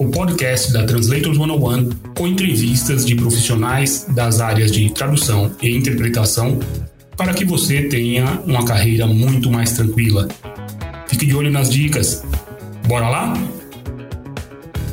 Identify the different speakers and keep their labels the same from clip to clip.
Speaker 1: o podcast da Translators 101 com entrevistas de profissionais das áreas de tradução e interpretação para que você tenha uma carreira muito mais tranquila. Fique de olho nas dicas. Bora lá?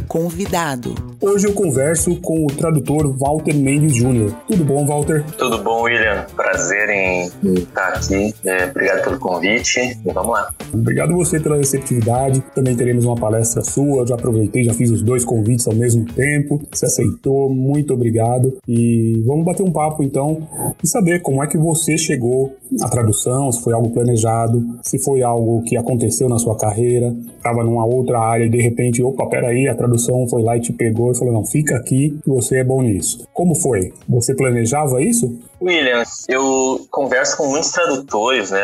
Speaker 2: Convidado
Speaker 1: Hoje eu converso com o tradutor Walter Mendes Jr. Tudo bom, Walter?
Speaker 3: Tudo bom, William. Prazer em estar aqui. É, obrigado pelo convite e vamos lá.
Speaker 1: Obrigado você pela receptividade. Também teremos uma palestra sua. Já aproveitei, já fiz os dois convites ao mesmo tempo. Você aceitou, muito obrigado. E vamos bater um papo então e saber como é que você chegou à tradução, se foi algo planejado, se foi algo que aconteceu na sua carreira, estava numa outra área e de repente, opa, peraí, a tradução foi lá e te pegou e falou: não, fica aqui que você é bom nisso. Como foi? Você planejava isso?
Speaker 3: William, eu converso com muitos tradutores, né?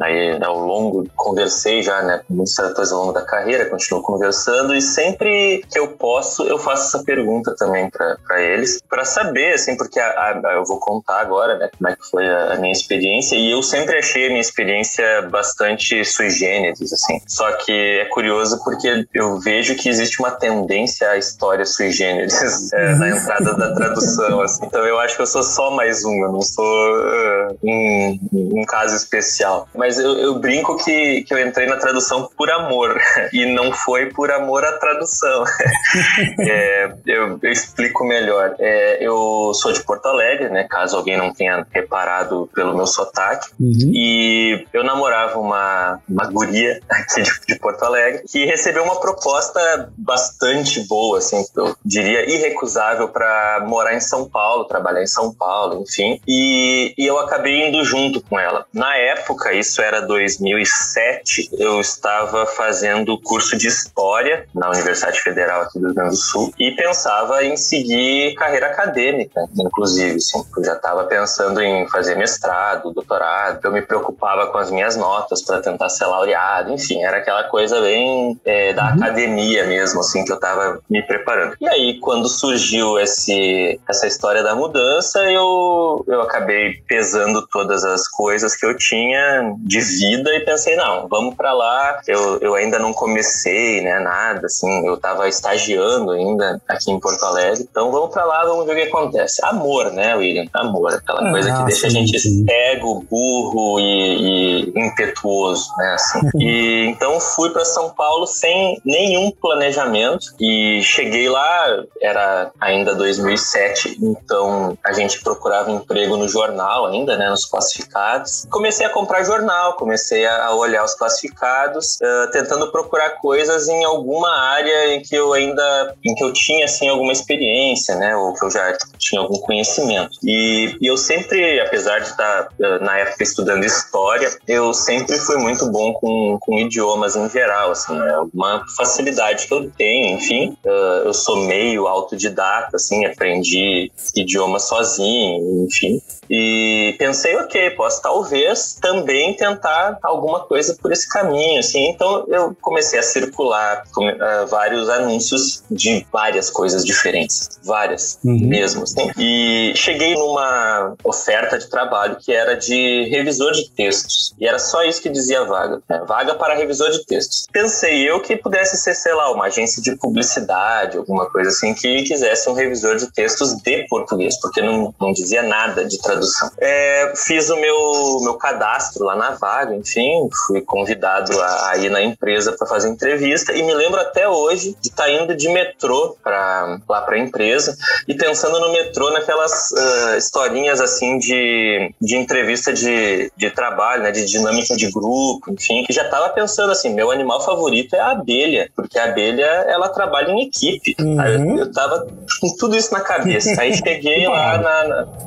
Speaker 3: Aí ao longo, conversei já, né? Com muitos tradutores ao longo da carreira, continuo conversando e sempre que eu posso, eu faço essa pergunta também para eles, para saber, assim, porque a, a, eu vou contar agora, né? Como é que foi a, a, minha experiência e eu sempre achei a minha experiência bastante sui generis, assim. Só que é curioso porque eu vejo que existe uma tendência à história sui generis é, na entrada da tradução, assim. Então eu acho que eu sou só mais mais um, eu não sou uh, um, um, caso especial. Mas eu, eu, brinco que, que eu entrei na tradução por amor, e não foi por amor à tradução. é, eu, eu, explico melhor. É, eu sou de Porto Alegre, né? Caso alguém não tenha reparado pelo meu sotaque. Uhum. E eu namorava uma, uma guria aqui de, de Porto Alegre que recebeu uma proposta bastante boa, assim, eu diria irrecusável para morar em São Paulo, trabalhar em São Paulo, enfim, e, e eu acabei indo junto com ela. Na época, isso era 2007, eu estava fazendo curso de História na Universidade Federal aqui do Rio Grande do Sul e pensava em seguir carreira acadêmica, inclusive, assim, eu já estava pensando em fazer mestrado, doutorado, eu me preocupava com as minhas notas para tentar ser laureado, enfim, era aquela coisa bem é, da uhum. academia mesmo, assim, que eu estava me preparando. E aí, quando surgiu esse, essa história da mudança, eu eu, acabei pesando todas as coisas que eu tinha de vida e pensei, não, vamos para lá. Eu, eu ainda não comecei, né, nada, assim, eu tava estagiando ainda aqui em Porto Alegre. Então vamos para lá, vamos ver o que acontece. Amor, né, William? Amor, aquela ah, coisa que deixa a gente cego, burro e, e, impetuoso, né, assim. e então fui para São Paulo sem nenhum planejamento e cheguei lá, era ainda 2007, então a gente procurava procurava emprego no jornal ainda, né, nos classificados. Comecei a comprar jornal, comecei a olhar os classificados, uh, tentando procurar coisas em alguma área em que eu ainda, em que eu tinha assim alguma experiência, né, ou que eu já tinha algum conhecimento. E, e eu sempre, apesar de estar uh, na época estudando história, eu sempre fui muito bom com, com idiomas em geral, assim, é uma facilidade que eu tenho, enfim. Uh, eu sou meio autodidata, assim, aprendi idiomas sozinho, enfim. E pensei, ok, posso talvez também tentar alguma coisa por esse caminho, assim. Então eu comecei a circular uh, vários anúncios de várias coisas diferentes, várias uhum. mesmo, assim. E cheguei numa oferta de trabalho que era de revisor de textos. E era só isso que dizia vaga, né? vaga para revisor de textos. Pensei eu que pudesse ser, sei lá, uma agência de publicidade, alguma coisa assim, que quisesse um revisor de textos de português, porque não, não dizia nada de tradução. É, fiz o meu, meu cadastro lá na vaga, enfim, fui convidado a, a ir na empresa para fazer entrevista e me lembro até hoje de estar tá indo de metrô pra, lá para a empresa e pensando no metrô naquelas uh, historinhas assim de, de entrevista de, de trabalho, né, de dinâmica de grupo, enfim, que já estava pensando assim, meu animal favorito é a abelha, porque a abelha ela trabalha em equipe. Uhum. eu, eu tava com tudo isso na cabeça. Aí cheguei lá na, na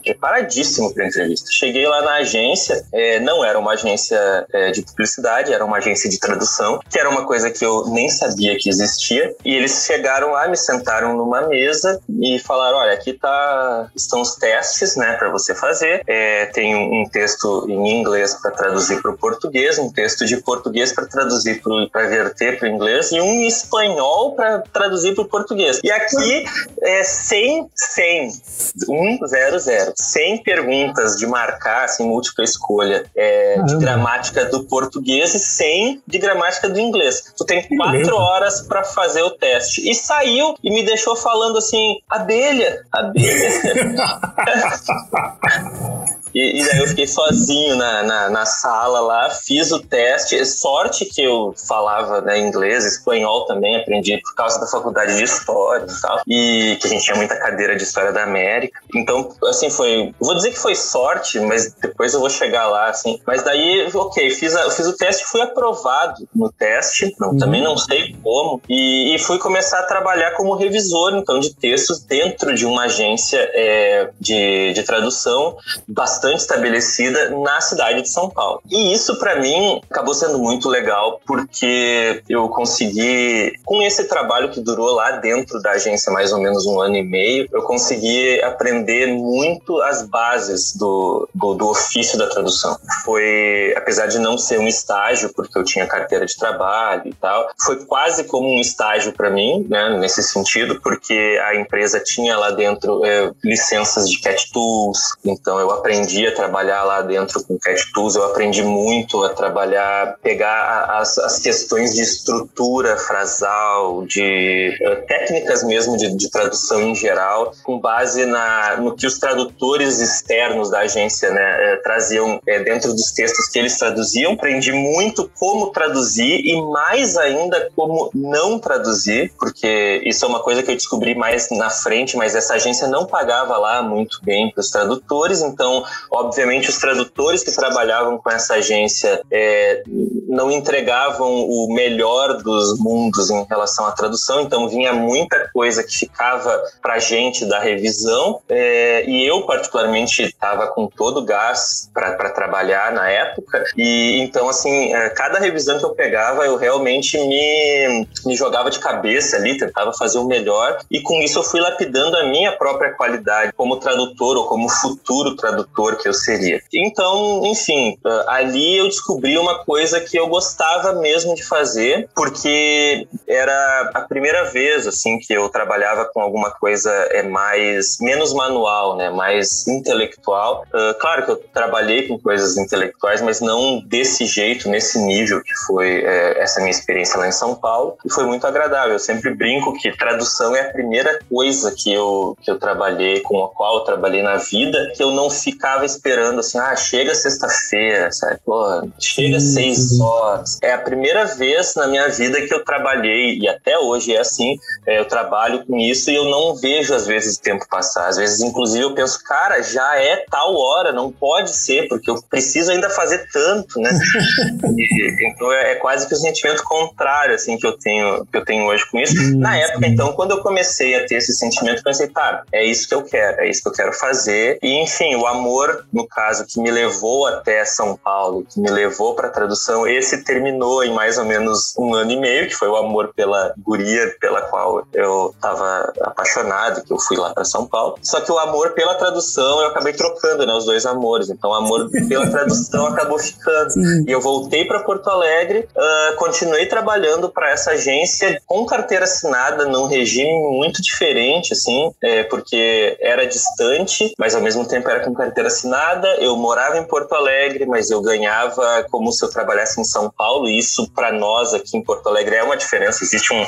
Speaker 3: preparadíssimo para entrevista. Cheguei lá na agência, é, não era uma agência é, de publicidade, era uma agência de tradução, que era uma coisa que eu nem sabia que existia. E eles chegaram lá, me sentaram numa mesa e falaram: olha, aqui tá, estão os testes, né, para você fazer. É, tem um texto em inglês para traduzir para o português, um texto de português para traduzir para verter para o inglês e um espanhol para traduzir para o português. E aqui é 100, 100, 1, 0, 0. 100 perguntas de marcar, assim, múltipla escolha é, de gramática do português e 100 de gramática do inglês. Tu tem quatro horas para fazer o teste. E saiu e me deixou falando assim: abelha, abelha. E, e daí eu fiquei sozinho na, na, na, sala lá, fiz o teste. Sorte que eu falava né, inglês, espanhol também, aprendi por causa da faculdade de História e tal. E que a gente tinha muita cadeira de História da América. Então, assim, foi. Vou dizer que foi sorte, mas depois eu vou chegar lá, assim. Mas daí, ok, fiz, a, fiz o teste fui aprovado no teste. Não, uhum. Também não sei como. E, e, fui começar a trabalhar como revisor, então, de textos dentro de uma agência é, de, de tradução bastante bastante estabelecida na cidade de São Paulo. E isso para mim acabou sendo muito legal porque eu consegui, com esse trabalho que durou lá dentro da agência mais ou menos um ano e meio, eu consegui aprender muito as bases do, do, do ofício da tradução. Foi, apesar de não ser um estágio, porque eu tinha carteira de trabalho e tal, foi quase como um estágio para mim, né, nesse sentido, porque a empresa tinha lá dentro é, licenças de cat tools, então eu aprendi aprendi a trabalhar lá dentro com Cat Tools, eu aprendi muito a trabalhar, pegar as, as questões de estrutura frasal, de uh, técnicas mesmo de, de, tradução em geral, com base na, no que os tradutores externos da agência né, uh, traziam uh, dentro dos textos que eles traduziam. Aprendi muito como traduzir e mais ainda como não traduzir, porque isso é uma coisa que eu descobri mais na frente, mas essa agência não pagava lá muito bem para os tradutores, então Obviamente, os tradutores que trabalhavam com essa agência é, não entregavam o melhor dos mundos em relação à tradução, então vinha muita coisa que ficava para gente da revisão, é, e eu, particularmente, estava com todo o gás para trabalhar na época, e então, assim, é, cada revisão que eu pegava, eu realmente me, me jogava de cabeça ali, tentava fazer o melhor, e com isso eu fui lapidando a minha própria qualidade como tradutor ou como futuro tradutor que eu seria. Então, enfim, ah, ali eu descobri uma coisa que eu gostava mesmo de fazer, porque era a primeira vez assim que eu trabalhava com alguma coisa é mais menos manual, né, mais intelectual. Uh, claro que eu trabalhei com coisas intelectuais, mas não desse jeito, nesse nível que foi é, essa minha experiência lá em São Paulo. E foi muito agradável. Eu sempre brinco que tradução é a primeira coisa que eu que eu trabalhei com a qual eu trabalhei na vida que eu não ficava tava esperando assim, ah, chega sexta-feira, sabe? Porra, chega seis horas. É a primeira vez na minha vida que eu trabalhei, e até hoje é assim, é, eu trabalho com isso e eu não vejo às vezes o tempo passar. Às vezes, inclusive, eu penso, cara, já é tal hora, não pode ser, porque eu preciso ainda fazer tanto, né? e, então é, é, quase que o sentimento contrário, assim, que eu tenho, que eu tenho hoje com isso. Hum, na época, então, quando eu comecei a ter esse sentimento, eu pensei, tá, é isso que eu quero, é isso que eu quero fazer. E, enfim, o amor no caso, que me levou até São Paulo, que me levou para tradução, esse terminou em mais ou menos um ano e meio, que foi o amor pela guria pela qual eu estava apaixonado, que eu fui lá para São Paulo. Só que o amor pela tradução eu acabei trocando, né, os dois amores. Então, o amor pela tradução acabou ficando. Sim. E eu voltei para Porto Alegre, uh, continuei trabalhando para essa agência com carteira assinada num regime muito diferente, assim, é, porque era distante, mas ao mesmo tempo era com carteira assinada, eu morava em Porto Alegre, mas eu ganhava como se eu trabalhasse em São Paulo, e isso para nós aqui em Porto Alegre é uma diferença, existe um,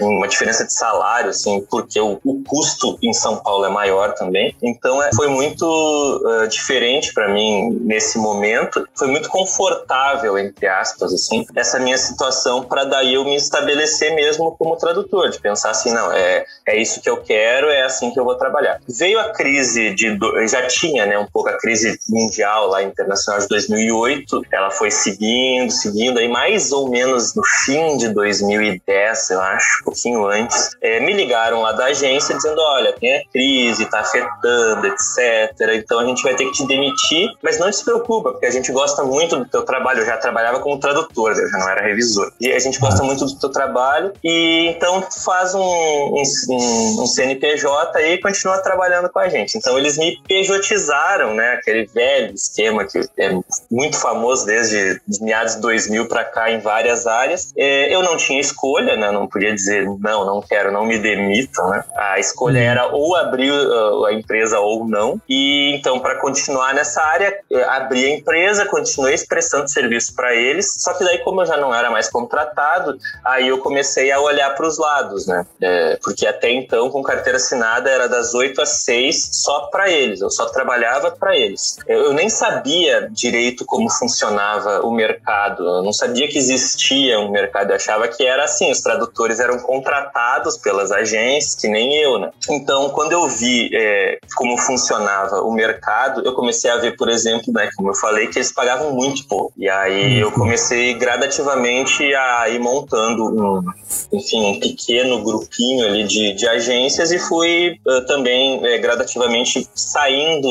Speaker 3: uma diferença de salário, assim, porque o, o, custo em São Paulo é maior também. Então é, foi muito uh, diferente para mim nesse momento, foi muito confortável, entre aspas, assim, essa minha situação para daí eu me estabelecer mesmo como tradutor, de pensar assim, não, é, é isso que eu quero, é assim que eu vou trabalhar. Veio a crise de, já tinha, né, um pouco crise mundial lá internacional de 2008, ela foi seguindo, seguindo, aí mais ou menos no fim de 2010, eu acho, um pouquinho antes, é, me ligaram lá da agência dizendo, olha, tem a crise, tá afetando, etc. Então a gente vai ter que te demitir, mas não se preocupa, porque a gente gosta muito do teu trabalho. Eu já trabalhava como tradutor, eu já não era revisor. E a gente gosta muito do teu trabalho e então faz um, um, um, um CNPJ e continua trabalhando com a gente. Então eles me pejotizaram, né? Aquele velho esquema que é muito famoso desde os meados de 2000 para cá em várias áreas. É, eu não tinha escolha, né? Não podia dizer não, não quero, não me demitam, né? A escolha uhum. era ou abrir uh, a empresa ou não. E então para continuar nessa área, abri a empresa, continuei prestando serviço para eles. Só que daí como eu já não era mais contratado, aí eu comecei a olhar para os lados, né? É, porque até então com carteira assinada era das 8 às 6 só para eles. Eu só trabalhava para eles. Eu, nem sabia direito como funcionava o mercado. Eu não sabia que existia um mercado. Eu achava que era assim, os tradutores eram contratados pelas agências, que nem eu, né? Então, quando eu vi é, como funcionava o mercado, eu comecei a ver, por exemplo, né, como eu falei, que eles pagavam muito pouco. E aí eu uhum. comecei gradativamente a ir montando um, enfim, um pequeno grupinho ali de, de agências e fui uh, também é, gradativamente saindo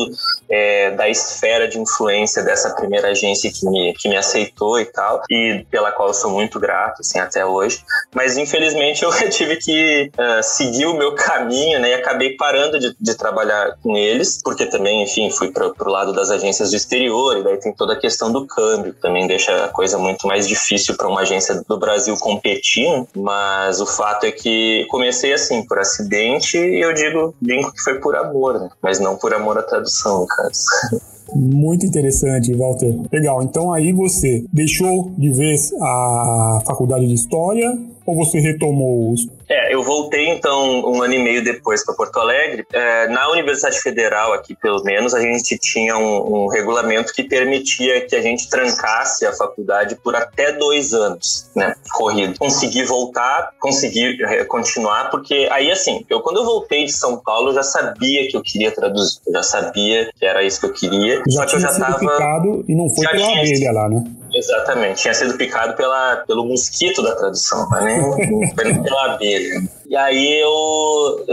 Speaker 3: é, da esfera de influência dessa primeira agência que me, que me aceitou e tal, e pela qual eu sou muito grato, assim, até hoje. Mas, infelizmente, eu tive que uh, seguir o meu caminho, né, e acabei parando de, de trabalhar com eles, porque também, enfim, fui para o lado das agências do exterior, e daí tem toda a questão do câmbio, que também deixa a coisa muito mais difícil para uma agência do Brasil competir, né? mas o fato é que comecei assim, por acidente, e eu digo, brinco que foi por amor, né? mas não por amor à tradução, no
Speaker 1: Muito interessante, Walter. Legal. Então aí você deixou de vez a faculdade de História ou você retomou os
Speaker 3: é, eu voltei então um ano e meio depois para Porto Alegre. É, na Universidade Federal, aqui pelo menos, a gente tinha um, um, regulamento que permitia que a gente trancasse a faculdade por até dois anos, né? Corrido. Consegui voltar, consegui é, continuar, porque aí assim, eu quando eu voltei de São Paulo, eu já sabia que eu queria traduzir, eu já sabia que era isso que eu queria.
Speaker 1: Já só que eu já estava. E não foi pela abelha lá, né?
Speaker 3: Exatamente, tinha sido picado pela, pelo mosquito da tradução, mas nem pela abelha. E aí eu,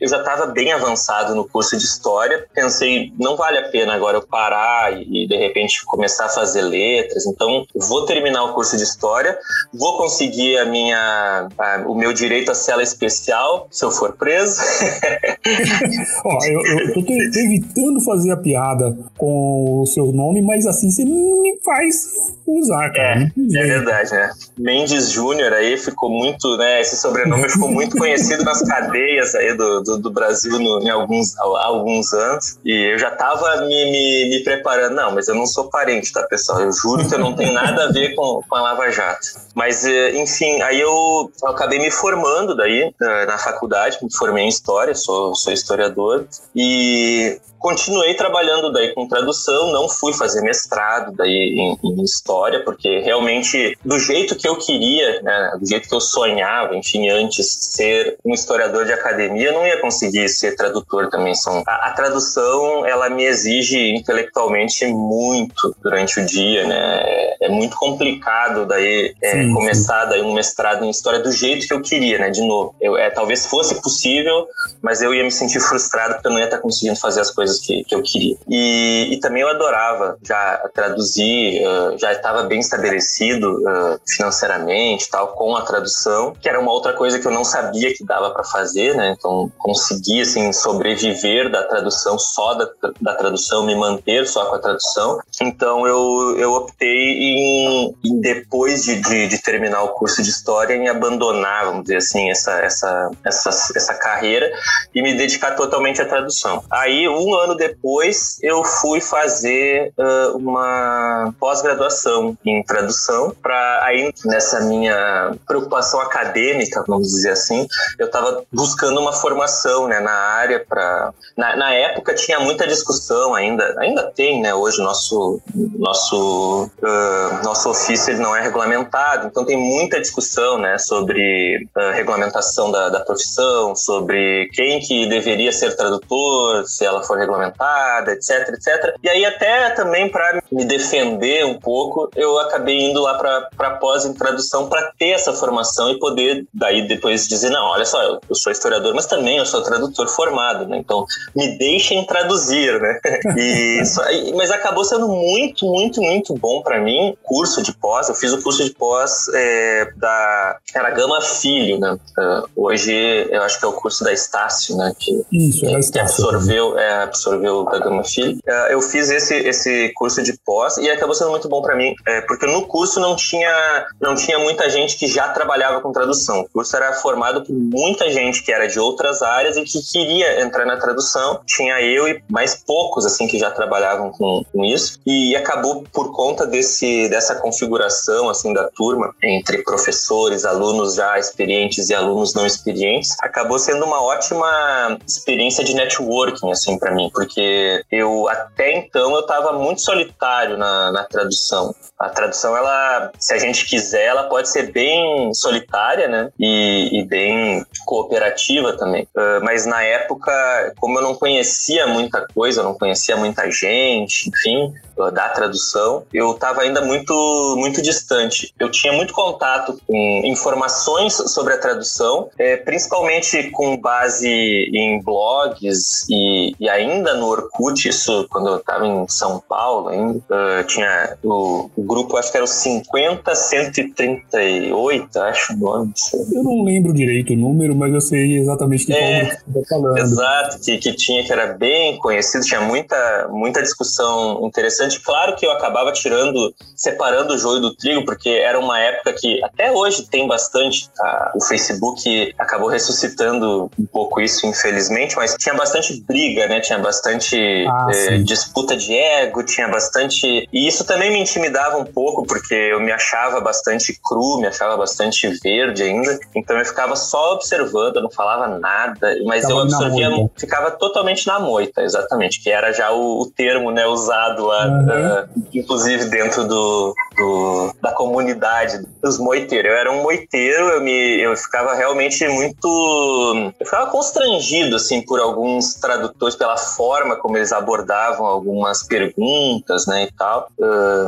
Speaker 3: eu já estava bem avançado no curso de História, pensei, não vale a pena agora eu parar e de repente começar a fazer letras, então vou terminar o curso de História, vou conseguir a minha, a, o meu direito à cela especial, se eu for preso.
Speaker 1: Ó, eu, eu, eu tô evitando fazer a piada com o seu nome, mas assim você me faz usar, cara.
Speaker 3: É, é verdade, né? Mendes Júnior aí ficou muito, né? Esse sobrenome ficou muito conhecido nas cadeias aí do, do, do Brasil no, em alguns, há alguns anos. E eu já tava me, me, me, preparando. Não, mas eu não sou parente, tá, pessoal? Eu juro que eu não tenho nada a ver com, com a Lava Jato. Mas, eh, enfim, aí eu, eu acabei me formando daí na, na faculdade, me formei em História, sou, sou historiador. E continuei trabalhando daí com tradução, não fui fazer mestrado daí em, em, história, porque realmente do jeito que eu queria, né, do jeito que eu sonhava, enfim, antes ser um historiador de academia, não ia conseguir ser tradutor também. São a, a tradução ela me exige intelectualmente muito durante o dia, né? É, é muito complicado daí é, sim, começar sim. daí um mestrado em história do jeito que eu queria, né? De novo, eu, é, talvez fosse possível, mas eu ia me sentir frustrado porque eu não ia estar conseguindo fazer as coisas que, que eu queria. E, e também eu adorava já traduzir, uh, já estava bem estabelecido uh, financeiramente tal com a tradução, que era uma outra coisa que eu não sabia que dava para fazer, né? Então consegui assim sobreviver da tradução só da, da tradução, me manter só com a tradução. Então eu, eu optei em, em depois de, de, de, terminar o curso de história em abandonar, vamos dizer assim, essa essa essa, essa carreira e me dedicar totalmente à tradução. Aí um ano depois eu fui fazer uh, uma pós-graduação em tradução para aí nessa minha preocupação acadêmica, vamos dizer assim, eu estava buscando uma formação né, na área para na, na, época tinha muita discussão ainda, ainda tem, né? Hoje nosso nosso uh, nosso ofício ele não é regulamentado, então tem muita discussão, né, sobre uh, regulamentação da, da profissão, sobre quem que deveria ser tradutor, se ela for regulamentada, etc, etc. E aí até também para me defender um pouco, eu acabei indo lá para pós em tradução para ter essa formação e poder daí depois dizer não, olha só, eu, eu sou historiador, mas também eu sou tradutor formado, né? Então me deixem traduzir, né? E isso, mas acabou sendo muito, muito, muito bom para mim. Curso de pós, eu fiz o curso de pós é, da era Gama Filho, né? Uh, hoje eu acho que é o curso da Estácio, né? Que,
Speaker 1: Isso, é,
Speaker 3: que
Speaker 1: Estácio.
Speaker 3: absorveu, é, absorveu da Gama Filho. Uh, eu fiz esse, esse curso de pós e acabou sendo muito bom para mim, é, porque no curso não tinha, não tinha muita gente que já trabalhava com tradução. O curso era formado por muita gente que era de outras áreas e que queria entrar na tradução. Tinha eu e mais poucos, assim, que já trabalhavam com, com isso. E acabou por conta desse, dessa configuração, assim, da turma, entre professores, alunos já experientes e alunos não experientes, acabou sendo uma ótima experiência de networking, assim, para mim, porque eu, até então, eu estava muito solitário na, na tradução. A tradução, ela, se a gente quiser, ela pode ser bem solitária, né? E, e bem cooperativa também. Uh, mas na época, como eu não conhecia muita coisa, eu não conhecia muita gente, enfim, da tradução, eu estava ainda muito, muito distante. Eu tinha muito contato com informações sobre a tradução, é, principalmente com base em blogs e, e, ainda no Orkut, isso quando eu estava em São Paulo ainda, uh, tinha o, o, grupo, acho que era o 50138, acho o nome.
Speaker 1: Eu não lembro direito o número, mas eu sei exatamente que é,
Speaker 3: você está falando. Exato, que, que tinha, que era bem conhecido, tinha muita, muita discussão interessante interessante. Claro que eu acabava tirando, separando o joio do trigo, porque era uma época que até hoje tem bastante. Tá? O Facebook acabou ressuscitando um pouco isso, infelizmente, mas tinha bastante briga, né? Tinha bastante ah, eh, disputa de ego, tinha bastante. E isso também me intimidava um pouco, porque eu me achava bastante cru, me achava bastante verde ainda. Então eu ficava só observando, eu não falava nada, mas eu absorvia, ficava totalmente na moita, exatamente, que era já o, o termo né, usado lá uh, inclusive dentro do, do, comunidade dos moiteiros. Eu era um moiteiro, eu, me, eu ficava realmente muito. Eu ficava constrangido, assim, por alguns tradutores, pela forma como eles abordavam algumas perguntas, né, e tal,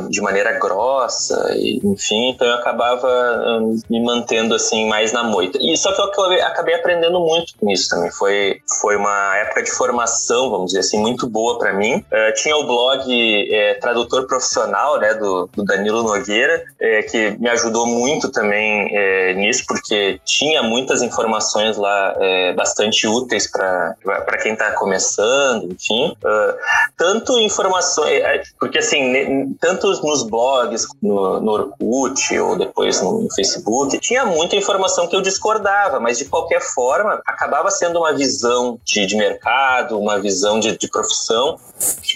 Speaker 3: de maneira grossa, e, enfim, então eu acabava me mantendo, assim, mais na moita. E só que eu acabei, acabei aprendendo muito com isso também. Foi, foi uma época de formação, vamos dizer assim, muito boa para mim. Uh, tinha o blog é, tradutor profissional, né, do, do Danilo Nogueira, é, que me ajudou muito também é, nisso, porque tinha muitas informações lá é, bastante úteis para quem está começando, enfim. Uh, tanto informações, é, é, porque assim, tanto nos blogs, no, no Orkut ou depois no, no Facebook, tinha muita informação que eu discordava, mas de qualquer forma acabava sendo uma visão de, de mercado, uma visão de, de profissão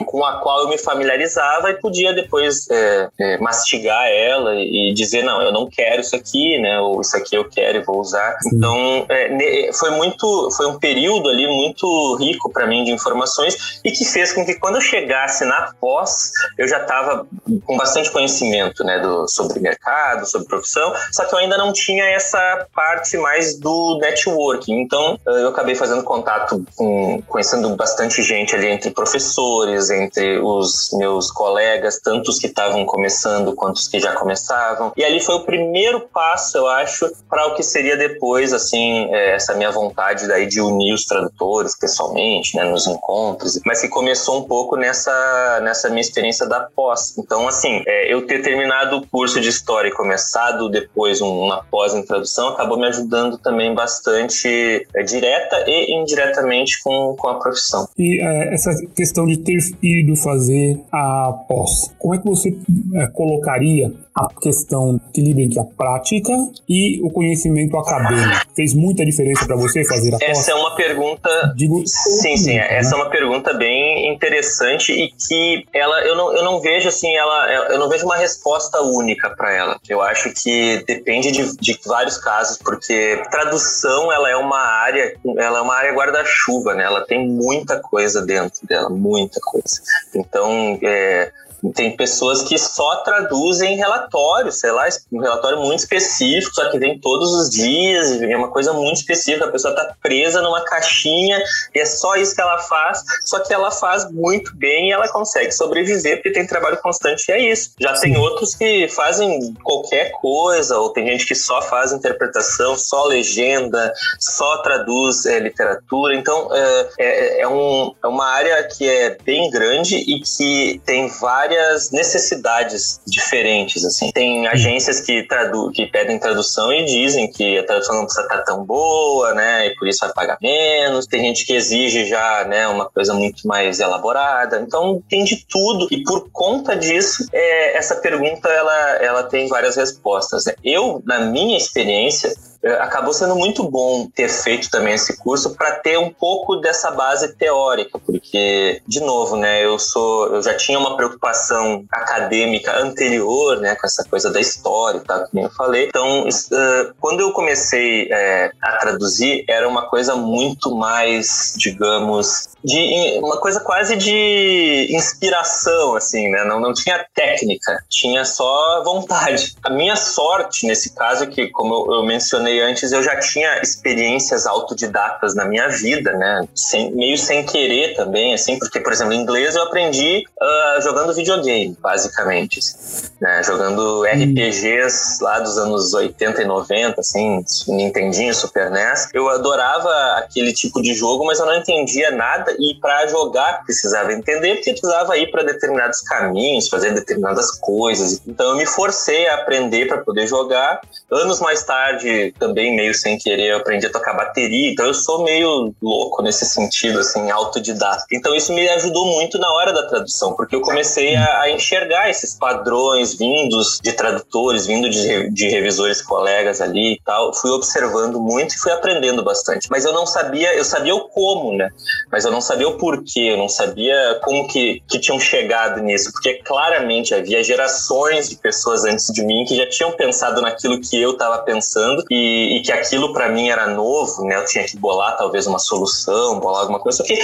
Speaker 3: com a qual eu me familiarizava e podia depois é, mastigar ela e dizer não, eu não quero isso aqui, né? Ou isso aqui eu quero e vou usar. Sim. Então é, foi muito, foi um período ali muito rico para mim de informações e que fez com que quando eu chegasse na pós eu já estava com bastante conhecimento, né? Do, sobre mercado, sobre profissão, só que eu ainda não tinha essa parte mais do networking. Então eu acabei fazendo contato com conhecendo bastante gente ali entre professores, entre os meus colegas, tanto os que estavam começando quanto os que já começavam. E ali foi o primeiro passo, eu acho, para o que seria depois, assim, é, essa minha vontade daí de unir os tradutores pessoalmente, né, nos encontros, mas que começou um pouco nessa, nessa minha experiência da pós. Então, assim, é, eu ter terminado o curso de História e começado depois uma pós em tradução acabou me ajudando também bastante é, direta e indiretamente com, com a profissão.
Speaker 1: E é, essa questão de ter ido fazer a pós. Como é que você é, colocaria a questão de equilíbrio entre a prática e o conhecimento acadêmico? Fez muita diferença para você fazer a?
Speaker 3: Essa é uma pergunta. Digo, sim, sim. Né? Essa é uma pergunta bem interessante e que ela, eu não, eu não vejo assim, ela, eu não vejo uma resposta única para ela. Eu acho que depende de, de vários casos, porque tradução ela é uma área, ela é uma área guarda-chuva, né? Ela tem muita coisa dentro dela, muita coisa. Então, é, Tem pessoas que só traduzem relatórios, sei lá, um relatório muito específico, só que vem todos os dias, é uma coisa muito específica. A pessoa tá presa numa caixinha e é só isso que ela faz, só que ela faz muito bem e ela consegue sobreviver porque tem trabalho constante e é isso. Já tem outros que fazem qualquer coisa, ou tem gente que só faz interpretação, só legenda, só traduz é, literatura. Então, é, é, é, um, é uma área que é bem grande e que tem várias necessidades diferentes. assim. Tem agências que, tradu que pedem tradução e dizem que a tradução não precisa estar tão boa, né? E por isso vai pagar menos. Tem gente que exige já, né, uma coisa muito mais elaborada. Então, tem de tudo. E por conta disso, é, essa pergunta ela, ela tem várias respostas. Né? Eu, na minha experiência, acabou sendo muito bom ter feito também esse curso para ter um pouco dessa base teórica, porque de novo, né, eu sou, eu já tinha uma preocupação acadêmica anterior, né, com essa coisa da história, tá, como eu falei. Então, quando eu comecei é, a traduzir, era uma coisa muito mais, digamos, de uma coisa quase de inspiração, assim, né? Não, não tinha técnica, tinha só vontade. A minha sorte nesse caso é que, como eu, eu mencionei antes, eu já tinha experiências autodidatas na minha vida, né? Sem, meio sem querer também, assim, porque, por exemplo, inglês eu aprendi uh, jogando videogame, basicamente, assim, né? Jogando RPGs lá dos anos 80 e 90, assim, Nintendinho, Super NES. Eu adorava aquele tipo de jogo, mas eu não entendia nada e para jogar precisava entender, porque precisava ir para determinados caminhos, fazer determinadas coisas. Então eu me forcei a aprender para poder jogar. Anos mais tarde, também meio sem querer, eu aprendi a tocar bateria. Então eu sou meio louco nesse sentido, assim, autodidata. Então isso me ajudou muito na hora da tradução, porque eu comecei a, a enxergar esses padrões vindos de tradutores, vindo de, de revisores colegas ali e tal. Fui observando muito e fui aprendendo bastante. Mas eu não sabia, eu sabia o como, né? Mas eu não sabia o porquê, eu não sabia como que, que tinham chegado nisso, porque claramente havia gerações de pessoas antes de mim que já tinham pensado naquilo que eu estava pensando e, e, que aquilo para mim era novo, né? Eu tinha que bolar talvez uma solução, bolar alguma coisa, só que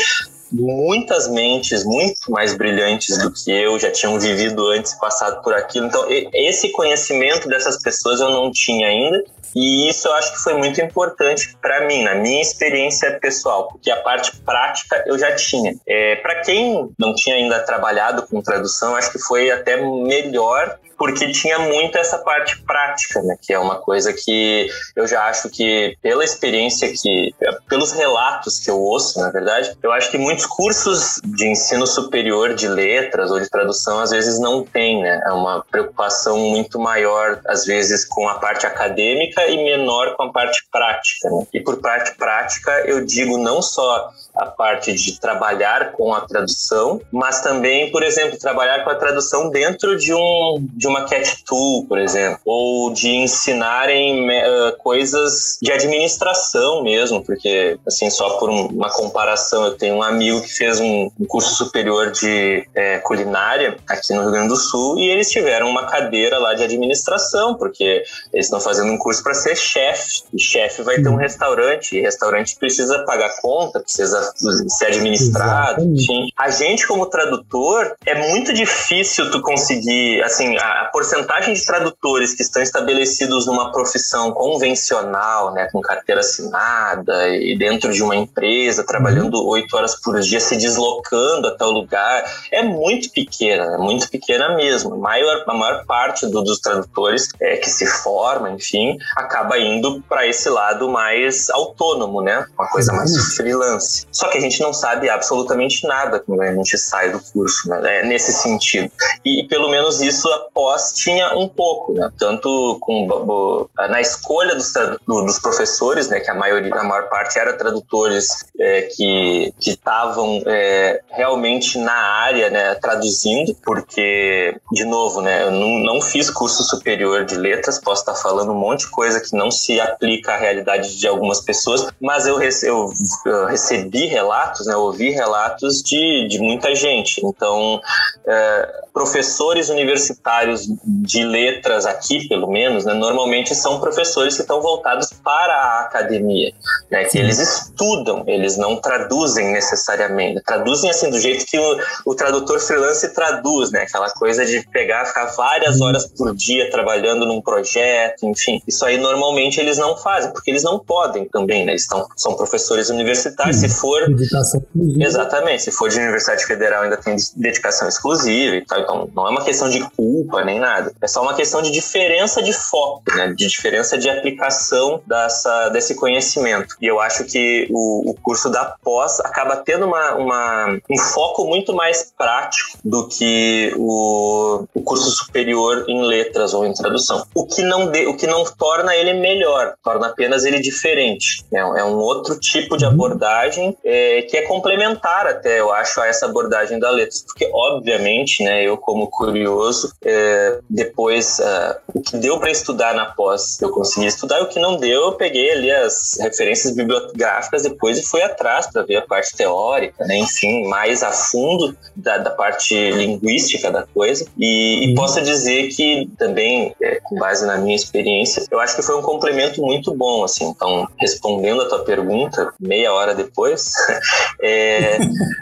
Speaker 3: muitas mentes muito mais brilhantes do que eu já tinham vivido antes, passado por aquilo. Então, esse conhecimento dessas pessoas eu não tinha ainda. E isso eu acho que foi muito importante para mim, na minha experiência pessoal, porque a parte prática eu já tinha. É, para quem não tinha ainda trabalhado com tradução, acho que foi até melhor porque tinha muito essa parte prática, né? Que é uma coisa que eu já acho que, pela experiência que, pelos relatos que eu ouço, na verdade, eu acho que muitos cursos de ensino superior de letras ou de tradução às vezes não tem, né? É uma preocupação muito maior, às vezes, com a parte acadêmica e menor com a parte prática, né? E por parte prática, eu digo não só a parte de trabalhar com a tradução, mas também, por exemplo, trabalhar com a tradução dentro de um de uma cat tool, por exemplo, ou de ensinarem uh, coisas de administração mesmo, porque assim só por um, uma comparação, eu tenho um amigo que fez um, um curso superior de é, culinária aqui no Rio Grande do Sul e eles tiveram uma cadeira lá de administração, porque eles estão fazendo um curso para ser chefe, e chefe vai ter um restaurante, e restaurante precisa pagar conta, precisa ser administrado, enfim. A gente como tradutor é muito difícil tu conseguir, assim, a porcentagem de tradutores que estão estabelecidos numa profissão convencional, né, com carteira assinada e dentro de uma empresa, trabalhando uhum. oito horas por dia, se deslocando até o lugar, é muito pequena, é muito pequena mesmo. A maior, a maior parte do, dos tradutores é, que se forma, enfim, acaba indo para esse lado mais autônomo, né, uma coisa mais freelance. Só que a gente não sabe absolutamente nada quando a gente sai do curso, né? É nesse sentido. E pelo menos isso após tinha um pouco, né? Tanto com, na escolha dos, dos professores, né? Que a maioria, a maior parte era tradutores é, que estavam é, realmente na área, né? Traduzindo, porque, de novo, né? Eu não, não fiz curso superior de letras, posso estar falando um monte de coisa que não se aplica à realidade de algumas pessoas, mas eu, eu, eu recebi relatos, né, ouvir relatos de, de muita gente. Então, é, professores universitários de letras aqui, pelo menos, né, normalmente são professores que estão voltados para a academia, né, que eles estudam, eles não traduzem necessariamente. Traduzem assim do jeito que o, o tradutor freelance traduz, né, aquela coisa de pegar, ficar várias horas por dia trabalhando num projeto, enfim. Isso aí normalmente eles não fazem, porque eles não podem também, né? Eles estão, são professores universitários. Se for.
Speaker 1: Dedicação exclusiva.
Speaker 3: Exatamente. Se for de Universidade Federal, ainda tem dedicação exclusiva e tal. Então, não é uma questão de culpa nem nada. É só uma questão de diferença de foco, né? De diferença de aplicação dessa, desse conhecimento. E eu acho que o, o curso da pós acaba tendo uma, uma, um foco muito mais prático do que o, o curso superior em letras ou em tradução. O que não, de, o que não torna ele melhor, torna apenas ele diferente. É, é um outro tipo de abordagem é, que é complementar até, eu acho, a essa abordagem da letras. Porque, obviamente, né, eu como curioso, é, depois uh, o que deu para estudar na pós eu consegui estudar, e o que não deu eu peguei ali as referências bibliográficas depois e fui atrás para ver a parte teórica, né, enfim, mais a fundo da, da parte linguística da coisa. E, e posso dizer que também, é, com base na minha experiência, eu acho que foi um complemento muito bom, assim. Então, respondendo a tua pergunta, meia hora depois, é,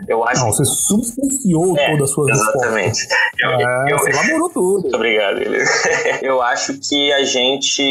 Speaker 3: eu acho...
Speaker 1: Não, você substanciou é, toda a sua
Speaker 3: Exatamente.
Speaker 1: Eu, é, eu, você elaborou tudo.
Speaker 3: Muito obrigado, Eu acho que a gente...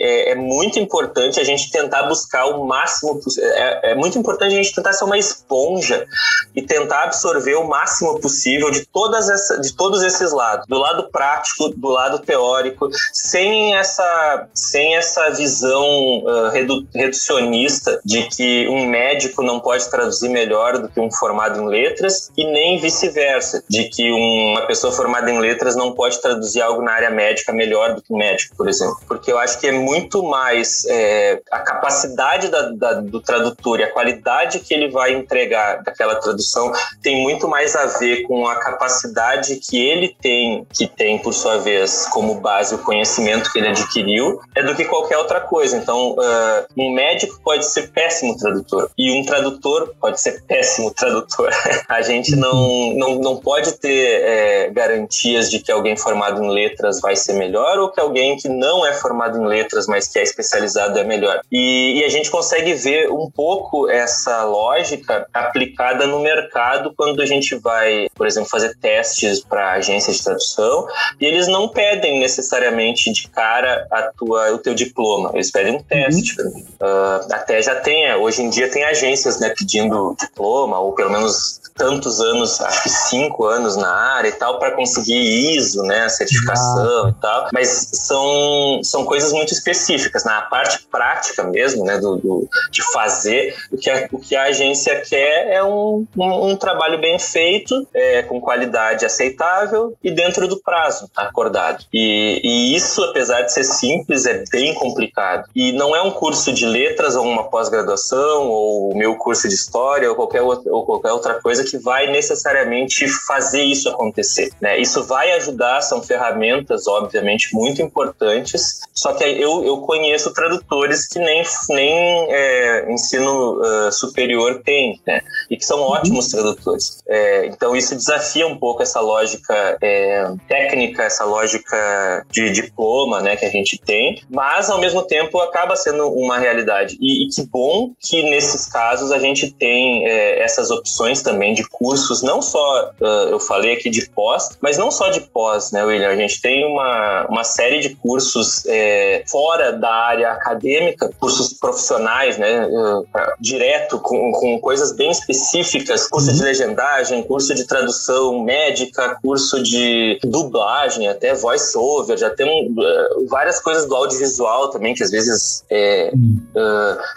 Speaker 3: É, é, muito importante a gente tentar buscar o máximo... É, é muito importante a gente tentar ser uma esponja e tentar absorver o máximo possível de, todas essa, de todos esses lados. Do lado prático, do lado teórico, sem essa, sem essa visão uh, redu, reducionista de que um médico não pode traduzir melhor do que um formado em letras e nem vice-versa, de que uma pessoa formada em letras não pode traduzir algo na área médica melhor do que um médico, por exemplo. Porque eu acho que é muito mais é, a capacidade da, da, do tradutor e a qualidade que ele vai entregar daquela tradução tem muito mais a ver com a capacidade que ele tem, que tem por sua vez como base o conhecimento que ele adquiriu, é do que qualquer outra coisa. Então, uh, um médico pode ser péssimo tradutor e um tradutor pode ser péssimo tradutor. a gente não, não, não pode ter é, garantias de que alguém formado em letras vai ser melhor ou que alguém que não é formado em letras, mas que é especializado é melhor. E, e a gente consegue ver um pouco essa lógica aplicada no mercado quando a gente vai, por exemplo, fazer testes para agências de tradução e eles não pedem necessariamente de cara a tua, o teu diploma, eles pedem um teste. Uhum. Uh, até já tem, hoje em dia tem agências né, pedindo diploma, ou pelo menos tantos anos, acho que cinco anos na área e tal, para conseguir ISO, né, a certificação ah. e tal. Mas são, são coisas muito específicas. Na parte prática mesmo, né, do, do de fazer, o que, a, o que a agência quer é um, um, um trabalho bem feito, é, com qualidade aceitável e dentro do prazo acordado. E, e isso, apesar de ser simples, é bem complicado. E não é um curso de letras ou uma pós-graduação ou o meu curso de história ou qualquer, outra, ou qualquer outra coisa que vai necessariamente fazer isso acontecer. Né? Isso vai ajudar, são ferramentas, obviamente, muito importantes, só que eu, eu conheço tradutores que nem, nem é, ensino uh, superior tem, né? e que são ótimos uhum. tradutores. É, então, isso desafia um pouco essa lógica é, técnica, essa lógica de diploma né, que a gente tem, mas, ao mesmo tempo, acaba sendo uma realidade. E, e que bom que, nesses casos, a gente tem é, essas opções também de cursos, não só, uh, eu falei aqui de pós, mas não só de pós, né, William? A gente tem uma, uma série de cursos é, fora da área acadêmica, cursos profissionais, né, uh, direto, com, com coisas bem específicas, curso de uhum. legendagem, curso de tradução médica, curso de dublagem, até voice-over, já tem uh, várias coisas do audiovisual também, que às vezes é,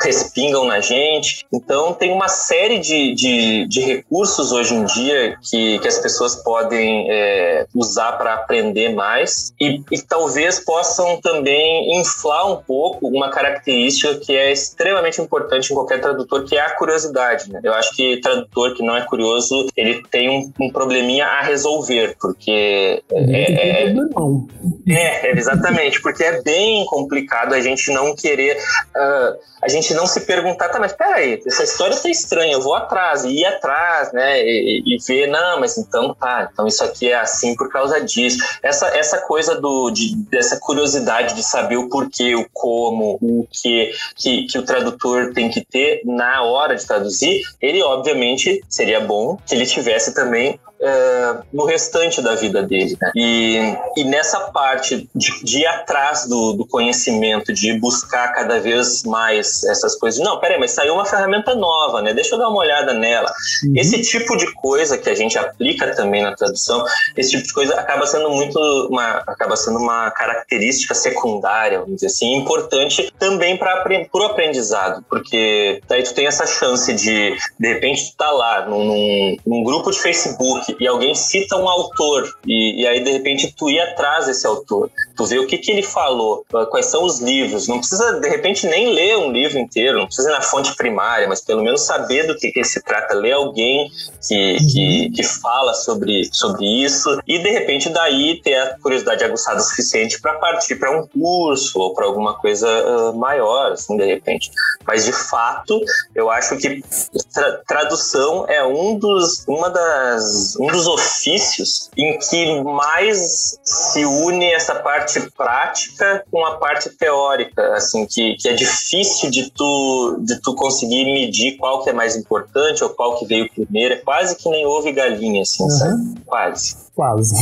Speaker 3: respingam na gente. Então, tem uma série de, de, de recursos recursos hoje em dia que, que as pessoas podem é, usar para aprender mais e, e, talvez possam também inflar um pouco uma característica que é extremamente importante em qualquer tradutor, que é a curiosidade. Né? Eu acho que tradutor que não é curioso, ele tem um, um probleminha a resolver, porque é, é, é, exatamente, porque é bem complicado a gente não querer, uh, a gente não se perguntar, tá, mas peraí, essa história tá estranha, eu vou atrás, e ir atrás, né? E, e, ver, não, mas então tá, então isso aqui é assim por causa disso. Essa, essa coisa do, de, dessa curiosidade de saber o porquê, o como, o que, que, que o tradutor tem que ter na hora de traduzir, ele obviamente seria bom que ele tivesse também uh, no restante da vida dele. Né? E, e nessa parte de, de ir atrás do, do, conhecimento, de buscar cada vez mais essas coisas. Não, peraí, mas saiu uma ferramenta nova, né? Deixa eu dar uma olhada nela. Uhum. Esse tipo de coisa que a gente aplica também na tradução, esse tipo de coisa acaba sendo muito uma, acaba sendo uma característica secundária, vamos dizer assim, importante também para o aprendizado, porque daí tu tem essa chance de, de repente, tu tá lá num, num grupo de Facebook e alguém cita um autor, e, e, aí de repente tu ir atrás desse autor, tu vê o que, que ele falou, quais são os livros. Não precisa de repente nem ler um livro inteiro, não precisa ir na fonte primária, mas pelo menos saber do que, que se trata, ler alguém que, que, que fala sobre, sobre isso, e de repente daí ter a curiosidade aguçada o suficiente para partir para um curso ou para alguma coisa uh, maior, assim, de repente. Mas de fato, eu acho que tra tradução é um dos, uma das um dos ofícios em que mais se une essa parte prática com a parte teórica, assim, que, que é difícil de tu, de tu conseguir medir qual que é mais importante ou qual que veio primeiro. É quase que nem ovo e galinha, assim, uhum. sabe? Quase.
Speaker 1: Quase.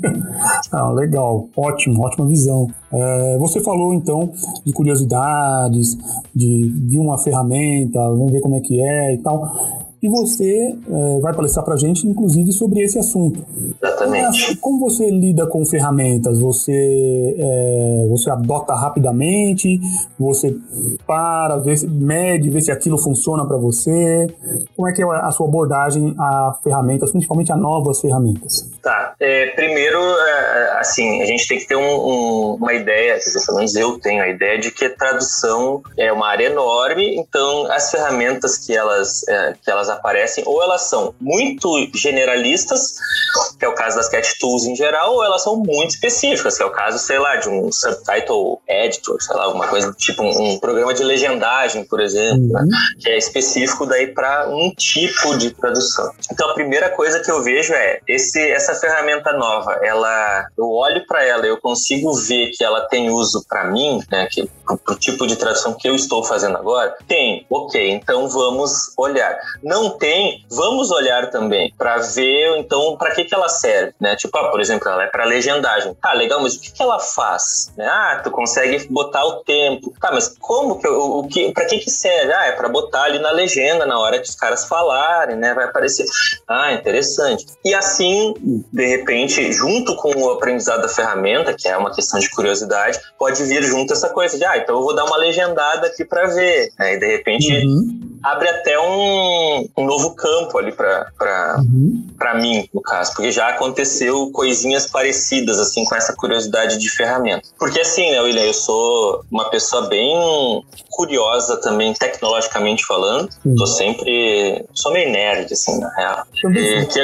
Speaker 1: ah, legal, ótimo, ótima visão. É, você falou então de curiosidades, de, de uma ferramenta, vamos ver como é que é e tal e você é, vai palestrar para a gente, inclusive, sobre esse assunto.
Speaker 3: Exatamente.
Speaker 1: Como você lida com ferramentas? Você, é, você adota rapidamente? Você para, vê, mede, vê se aquilo funciona para você? Como é que é a sua abordagem a ferramentas, principalmente a novas ferramentas?
Speaker 3: Tá. É, primeiro, é, assim, a gente tem que ter um, um, uma ideia, pelo menos eu tenho a ideia de que tradução é uma área enorme, então as ferramentas que elas, é, que elas aparecem, ou elas são muito generalistas, que é o caso das Cat Tools em geral, ou elas são muito específicas, que é o caso, sei lá, de um subtitle editor, sei lá, alguma coisa tipo um, um programa de legendagem, por exemplo, né, uhum. que é específico daí para um tipo de tradução. Então a primeira coisa que eu vejo é esse, essa ferramenta nova, ela, eu olho para ela, eu consigo ver que ela tem uso para mim, né, que pro tipo de tradução que eu estou fazendo agora, tem, ok, então vamos olhar. Não não tem, vamos olhar também para ver, então, para que, que ela serve, né? Tipo, ah, por exemplo, ela é para legendagem. Ah, legal, mas o que, que ela faz? Né? Ah, tu consegue botar o tempo. Tá, mas como que, o, o que, para que que serve? Ah, é para botar ali na legenda, na hora que os caras falarem, né? Vai aparecer. Ah, interessante. E assim, de repente, junto com o aprendizado da ferramenta, que é uma questão de curiosidade, pode vir junto essa coisa de, ah, então eu vou dar uma legendada aqui para ver. Aí, né? de repente, uhum. abre até um, um novo campo ali para uhum. mim, no caso, porque já aconteceu coisinhas parecidas, assim, com essa curiosidade de ferramenta. Porque assim, né, William, eu sou uma pessoa bem curiosa também, tecnologicamente falando. Uhum. Tô sempre. Sou meio nerd, assim, na real. E, que,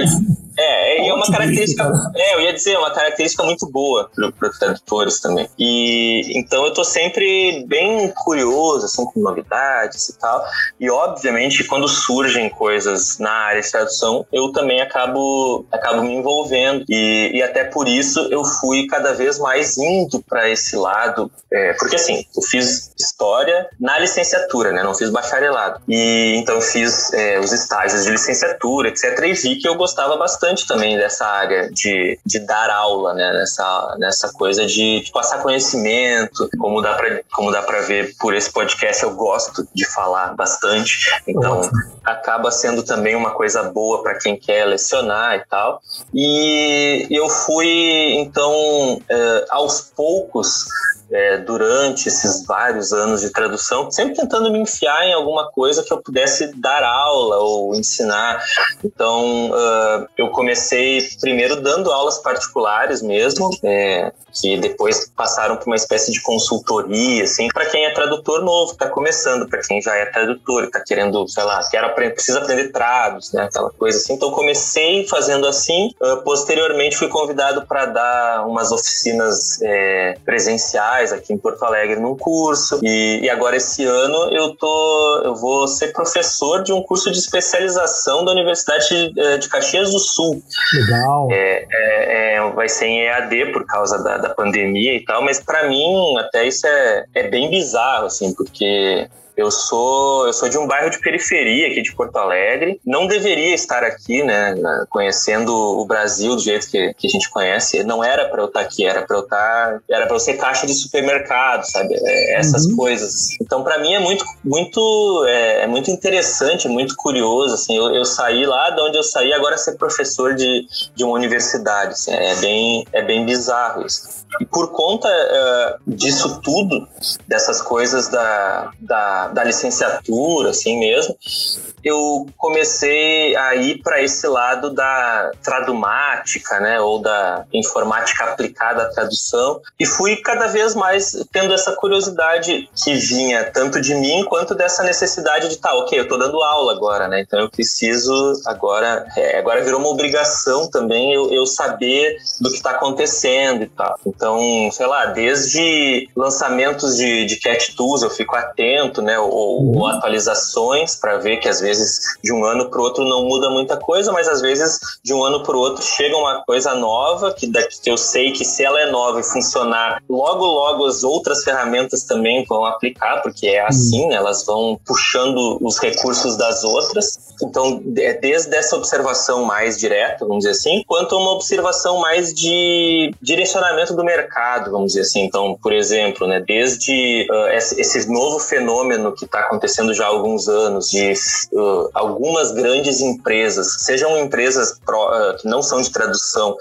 Speaker 3: é, é uma característica. É, eu ia dizer, é uma característica muito boa para os tradutores também. E então eu tô sempre bem curioso, assim, com novidades e tal. E obviamente, quando surgem coisas na área de tradução, eu também acabo, acabo me envolvendo. E, e até por isso eu fui cada vez mais indo para esse lado. É, porque assim, eu fiz história na licenciatura, né? Não fiz bacharelado. E então fiz é, os estágios de licenciatura, etc. E vi que eu gostava bastante bastante também dessa área de, de dar aula, né? Nessa, nessa coisa de, de passar conhecimento, como dá para como dá para ver por esse podcast, eu gosto de falar bastante. Então, acaba sendo também uma coisa boa para quem quer lecionar e tal. E eu fui, então, é, aos poucos, é, durante esses vários anos de tradução, sempre tentando me enfiar em alguma coisa que eu pudesse dar aula ou ensinar. Então, uh, eu comecei primeiro dando aulas particulares mesmo, é, que depois passaram por uma espécie de consultoria, assim, para quem é tradutor novo, está começando, para quem já é tradutor, está querendo, sei lá, quer aprender, precisa aprender trados, né, aquela coisa assim. Então, comecei fazendo assim, uh, posteriormente fui convidado para dar umas oficinas é, presenciais Aqui em Porto Alegre num curso e, e, agora esse ano eu tô eu vou ser professor de um curso de especialização da Universidade de, de Caxias do Sul.
Speaker 1: Legal.
Speaker 3: É, é, é, vai ser em EAD por causa da, da pandemia e tal, mas para mim até isso é, é bem bizarro assim, porque eu sou, eu sou de um bairro de periferia aqui de Porto Alegre. Não deveria estar aqui, né, conhecendo o Brasil do jeito que, que a gente conhece. Não era para eu estar aqui, era para eu estar, era para eu ser caixa de supermercado, sabe? É, essas uhum. coisas. Então, para mim é muito, muito, é, é, muito interessante, muito curioso. Assim, eu, eu, saí lá de onde eu saí agora ser professor de, de uma universidade. Assim, é bem, é bem bizarro isso. E por conta uh, disso tudo, dessas coisas da, da, da licenciatura, assim mesmo, eu comecei a ir para esse lado da tradumática, né, ou da informática aplicada à tradução, e fui cada vez mais tendo essa curiosidade que vinha tanto de mim quanto dessa necessidade de, tá, ok, eu estou dando aula agora, né, então eu preciso agora, é, agora virou uma obrigação também eu, eu saber do que está acontecendo e tal. Então, sei lá, desde lançamentos de, de cat tools eu fico atento, né, ou, ou uhum. atualizações para ver que às vezes de um ano para o outro não muda muita coisa, mas às vezes de um ano para o outro chega uma coisa nova que, daqui, eu sei que se ela é nova e funcionar, logo logo as outras ferramentas também vão aplicar, porque é assim, né? elas vão puxando os recursos das outras. Então, é desde essa observação mais direta, vamos dizer assim, quanto a uma observação mais de direcionamento do mercado, vamos dizer assim. Então, por exemplo, né, desde uh, esse, novo fenômeno que está acontecendo já há alguns anos de uh, algumas grandes empresas, sejam empresas pro, uh, que não são de tradução,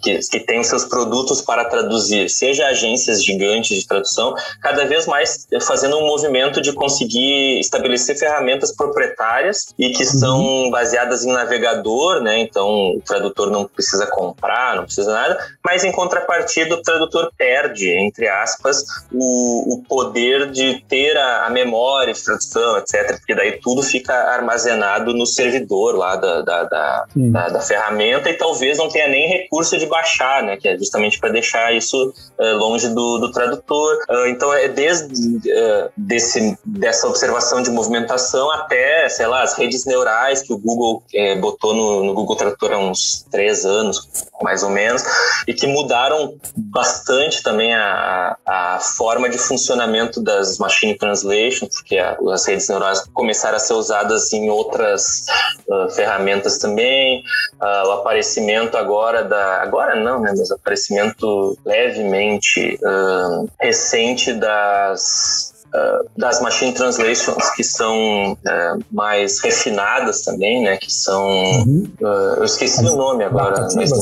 Speaker 3: que, que têm seus produtos para traduzir, seja agências gigantes de tradução, cada vez mais fazendo um movimento de conseguir estabelecer ferramentas proprietárias e que uhum. são baseadas em navegador, né? Então o tradutor não precisa comprar, não precisa nada, mas em contrapartida o tradutor perde, entre aspas, o, o poder de ter a, a memória de tradução, etc. Porque daí tudo fica armazenado no servidor lá da, da, da, da, da ferramenta e talvez não tenha nem recurso de baixar, né? Que é justamente para deixar isso uh, longe do, do tradutor. Uh, então é desde uh, desse, dessa observação de movimentação até, sei lá, as redes neurais que o Google botou no, no Google Tradutor há uns três anos, mais ou menos, e que mudaram bastante também a, a forma de funcionamento das machine translations, porque as redes neurais começaram a ser usadas em outras uh, ferramentas também. Uh, o aparecimento agora da. Agora não, né? Mas aparecimento levemente uh, recente das. Uh, das machine translations que são uh, mais refinadas também, né? Que são. Uhum. Uh, eu esqueci o nome agora. Mas,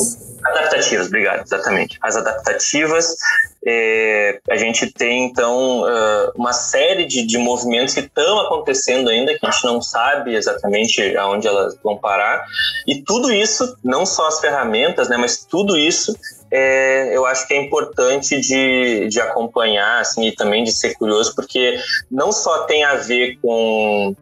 Speaker 3: Adaptativas, obrigado, exatamente. As adaptativas, é, a gente tem então uh, uma série de, de movimentos que estão acontecendo ainda, que a gente não sabe exatamente aonde elas vão parar. E tudo isso, não só as ferramentas, né, mas tudo isso é, eu acho que é importante de, de acompanhar assim, e também de ser curioso, porque não só tem a ver com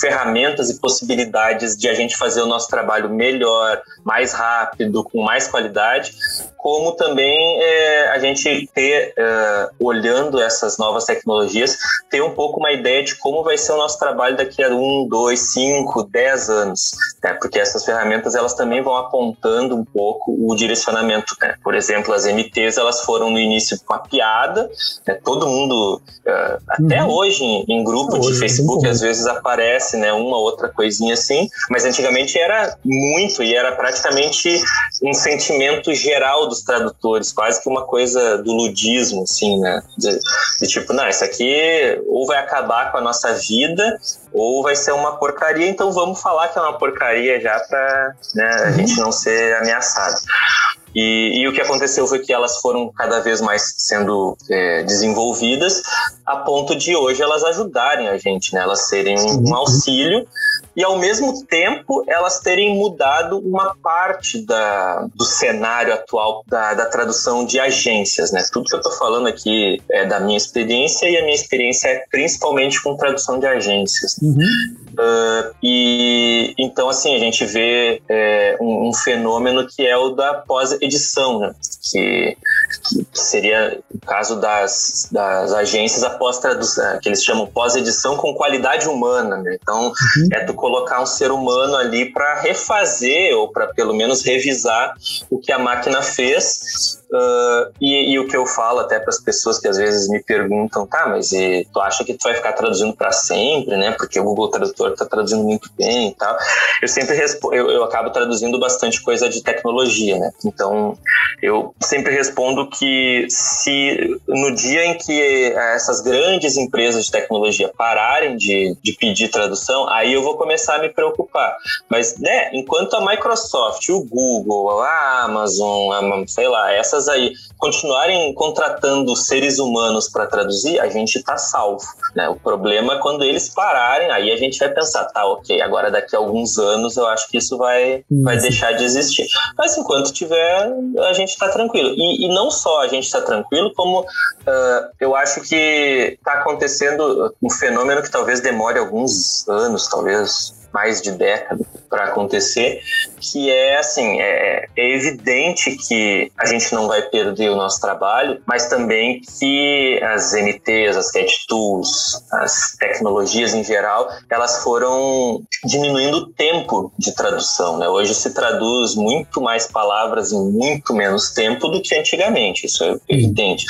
Speaker 3: ferramentas e possibilidades de a gente fazer o nosso trabalho melhor, mais rápido, com mais qualidade, como também é, a gente ter, é, olhando essas novas tecnologias, ter um pouco uma ideia de como vai ser o nosso trabalho daqui a um, dois, cinco, dez anos, né? porque essas ferramentas elas também vão apontando um pouco o direcionamento. Né? Por exemplo, as MTs elas foram no início com a piada, né? todo mundo, uh, até uhum. hoje em, em grupo de Facebook às vezes aparece né, uma outra coisinha assim, mas antigamente era muito e era praticamente um sentimento geral do dos tradutores, quase que uma coisa do ludismo, assim, né? De, de, tipo, não, isso aqui ou vai acabar com a nossa vida ou vai ser uma porcaria, então vamos falar que é uma porcaria já para né, a uhum. gente não ser ameaçado. E, e, o que aconteceu foi que elas foram cada vez mais sendo é, desenvolvidas a ponto de hoje elas ajudarem a gente, né? Elas serem um auxílio e ao mesmo tempo elas terem mudado uma parte da, do cenário atual da, da tradução de agências, né? Tudo que eu estou falando aqui é da minha experiência e a minha experiência é principalmente com tradução de agências. Uhum. Uh, e então assim a gente vê é, um, um, fenômeno que é o da pós-edição, né? que, que, seria o caso das, das agências após tradução, que eles chamam pós-edição com qualidade humana. Né? Então uhum. é tu colocar um ser humano ali para refazer ou para pelo menos revisar o que a máquina fez Uh, e, e, o que eu falo até para as pessoas que às vezes me perguntam, tá, mas e, tu acha que tu vai ficar traduzindo para sempre, né? Porque o Google Tradutor está traduzindo muito bem e tal. Eu sempre eu, eu acabo traduzindo bastante coisa de tecnologia, né? Então eu sempre respondo que se no dia em que essas grandes empresas de tecnologia pararem de, de pedir tradução, aí eu vou começar a me preocupar. Mas, né? Enquanto a Microsoft, o Google, a Amazon, a, sei lá, essas aí continuarem contratando seres humanos para traduzir, a gente está salvo. Né? O problema é quando eles pararem, aí a gente vai pensar, tá, ok, agora daqui a alguns anos eu acho que isso vai, vai deixar de existir. Mas enquanto tiver, a gente está tranquilo. E, e, não só a gente está tranquilo, como uh, eu acho que está acontecendo um fenômeno que talvez demore alguns anos, talvez mais de década para acontecer, que é assim, é, é, evidente que a gente não vai perder o nosso trabalho, mas também que as MTs, as CAT tools, as tecnologias em geral, elas foram diminuindo o tempo de tradução, né? Hoje se traduz muito mais palavras em muito menos tempo do que antigamente, isso é evidente.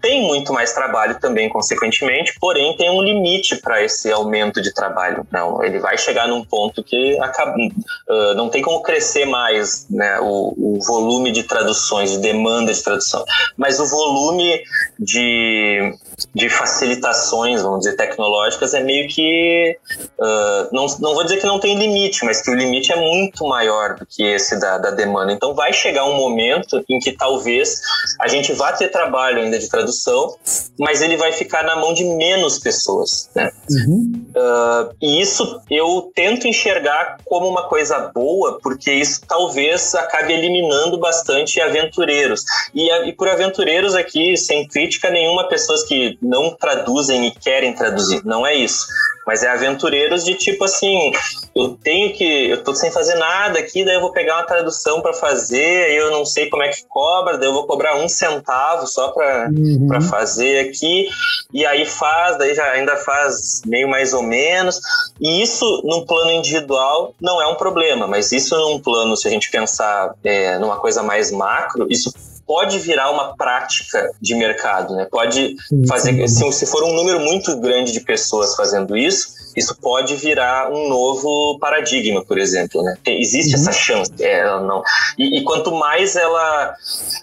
Speaker 3: Tem muito mais trabalho também, consequentemente, porém tem um limite para esse aumento de trabalho. Não, ele vai chegar num ponto que acaba, uh, não tem como crescer mais né, o, o, volume de traduções, de demanda de tradução, mas o volume de, de facilitações, vamos dizer, tecnológicas é meio que. Uh, não, não vou dizer que não tem limite, mas que o limite é muito maior do que esse da, da demanda. Então vai chegar um momento em que talvez a gente vá ter trabalho ainda de tradução, mas ele vai ficar na mão de menos pessoas. Né? Uhum. Uh, e isso eu tento enxergar como uma coisa boa, porque isso talvez acabe eliminando bastante aventureiros. E, e por aventureiros aqui, sem crítica nenhuma, pessoas que não traduzem e querem traduzir. Não é isso mas é aventureiros de tipo assim, eu tenho que, eu tô sem fazer nada aqui, daí eu vou pegar uma tradução para fazer, aí eu não sei como é que cobra, daí eu vou cobrar um centavo só para uhum. Pra fazer aqui, e aí faz, daí já ainda faz meio mais ou menos, e isso num plano individual não é um problema, mas isso num plano, se a gente pensar é, numa coisa mais macro, isso pode virar uma prática de mercado, né? Pode fazer, se, se for um número muito grande de pessoas fazendo isso, isso pode virar um novo paradigma, por exemplo, né? Existe uhum. essa chance, é, ela não. E, e, quanto mais ela,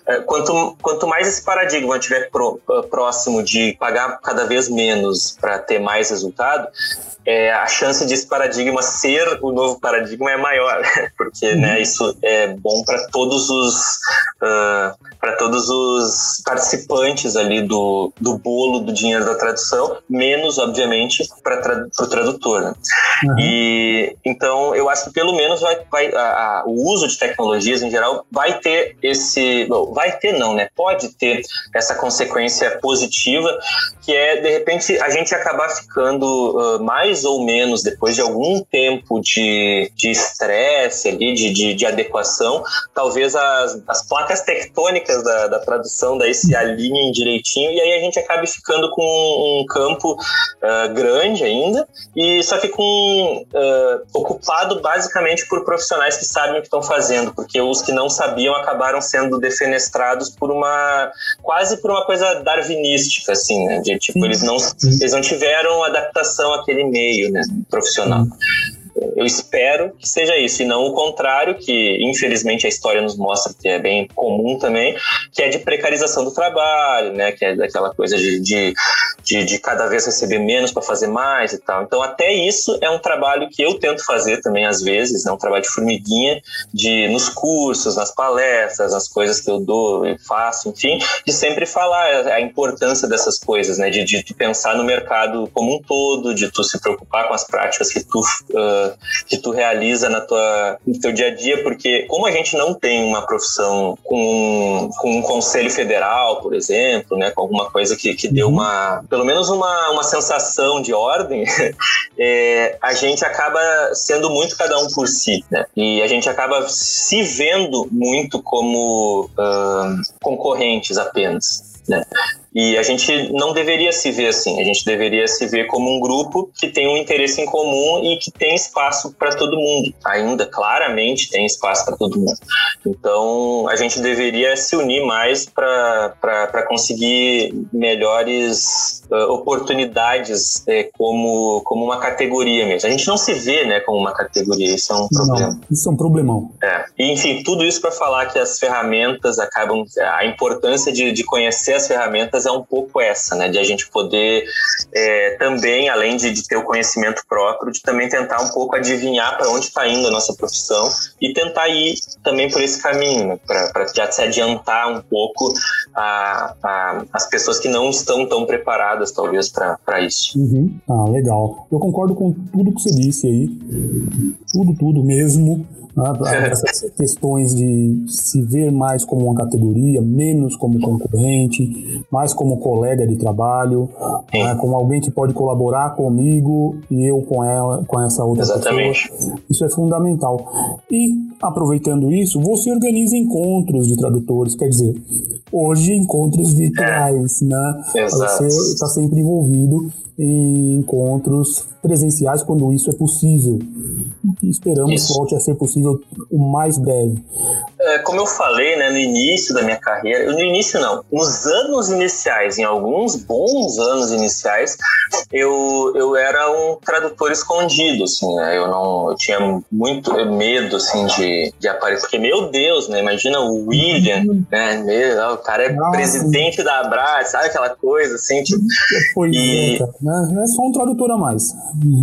Speaker 3: é, quanto, quanto mais esse paradigma estiver pro, próximo de pagar cada vez menos para ter mais resultado, é, a chance desse paradigma ser o novo paradigma é maior, porque né, uhum. isso é bom para todos os uh, para todos os participantes ali do, do bolo do dinheiro da tradução, menos obviamente para tra o tradutor. Né? Uhum. E então eu acho que pelo menos vai, vai a, a, o uso de tecnologias em geral vai ter esse, bom, vai ter não, né? Pode ter essa consequência positiva que é de repente a gente acabar ficando uh, mais ou menos depois de algum tempo de estresse ali, de, de, de, adequação, talvez as, as placas tectônicas da, da tradução daí se alinhem direitinho e aí a gente acabe ficando com um campo uh, grande ainda e só que com uh, ocupado basicamente por profissionais que sabem o que estão fazendo, porque os que não sabiam acabaram sendo defenestrados por uma quase por uma coisa darwinística assim, né? De, tipo, eles não eles não tiveram adaptação àquele meio meio né, profissional. Eu espero que seja isso, e não o contrário, que infelizmente a história nos mostra que é bem comum também, que é de precarização do trabalho, né? Que é daquela coisa de, de, de, de cada vez receber menos para fazer mais e tal. Então, até isso é um trabalho que eu tento fazer também às vezes, né, um trabalho de formiguinha, de nos cursos, nas palestras, nas coisas que eu dou e faço, enfim, de sempre falar a importância dessas coisas, né? De, de, de pensar no mercado como um todo, de tu se preocupar com as práticas que tu uh, que tu realiza na tua, no teu dia a dia, porque como a gente não tem uma profissão com, com um conselho federal, por exemplo, né, com alguma coisa que, que deu uhum. uma, pelo menos uma, uma sensação de ordem, é, a gente acaba sendo muito cada um por si, né? E a gente acaba se vendo muito como uh, concorrentes apenas. Né? E a gente não deveria se ver assim, a gente deveria se ver como um grupo que tem um interesse em comum e que tem espaço para todo mundo. Ainda claramente tem espaço para todo mundo. Então a gente deveria se unir mais para conseguir melhores uh, oportunidades é, como, como uma categoria mesmo. A gente não se vê né, como uma categoria, isso é um problema. Não,
Speaker 1: isso é um problemão.
Speaker 3: É. E, enfim, tudo isso para falar que as ferramentas acabam. A importância de, de conhecer as ferramentas é um pouco essa, né? De a gente poder é, também, além de, de, ter o conhecimento próprio, de também tentar um pouco adivinhar para onde está indo a nossa profissão e tentar ir também por esse caminho, né? para já se adiantar um pouco a, a, as pessoas que não estão tão preparadas, talvez, para isso.
Speaker 1: Uhum. Ah, legal. Eu concordo com tudo que você disse aí. Tudo, tudo mesmo. Né? Essas questões de se ver mais como uma categoria, menos como concorrente, mais como colega de trabalho, né? como alguém que pode colaborar comigo e eu com ela, com essa outra
Speaker 3: Exatamente.
Speaker 1: pessoa. Isso é fundamental. E aproveitando isso, você organiza encontros de tradutores, quer dizer, hoje encontros virtuais, é. né?
Speaker 3: Exato.
Speaker 1: Você está sempre envolvido em encontros presenciais quando isso é possível. E esperamos isso. que volte a ser possível o mais breve.
Speaker 3: É, como eu falei né, no início da minha carreira, no início não, nos anos iniciais, em alguns bons anos iniciais, eu, eu era um tradutor escondido, assim, né? Eu não, eu tinha muito medo, assim, de, de aparecer, porque, meu Deus, né? Imagina o William, uhum. né? Meu, o cara é presidente da Abra, sabe aquela coisa, assim, tipo...
Speaker 1: Pois e... é, né? É só um tradutor a mais.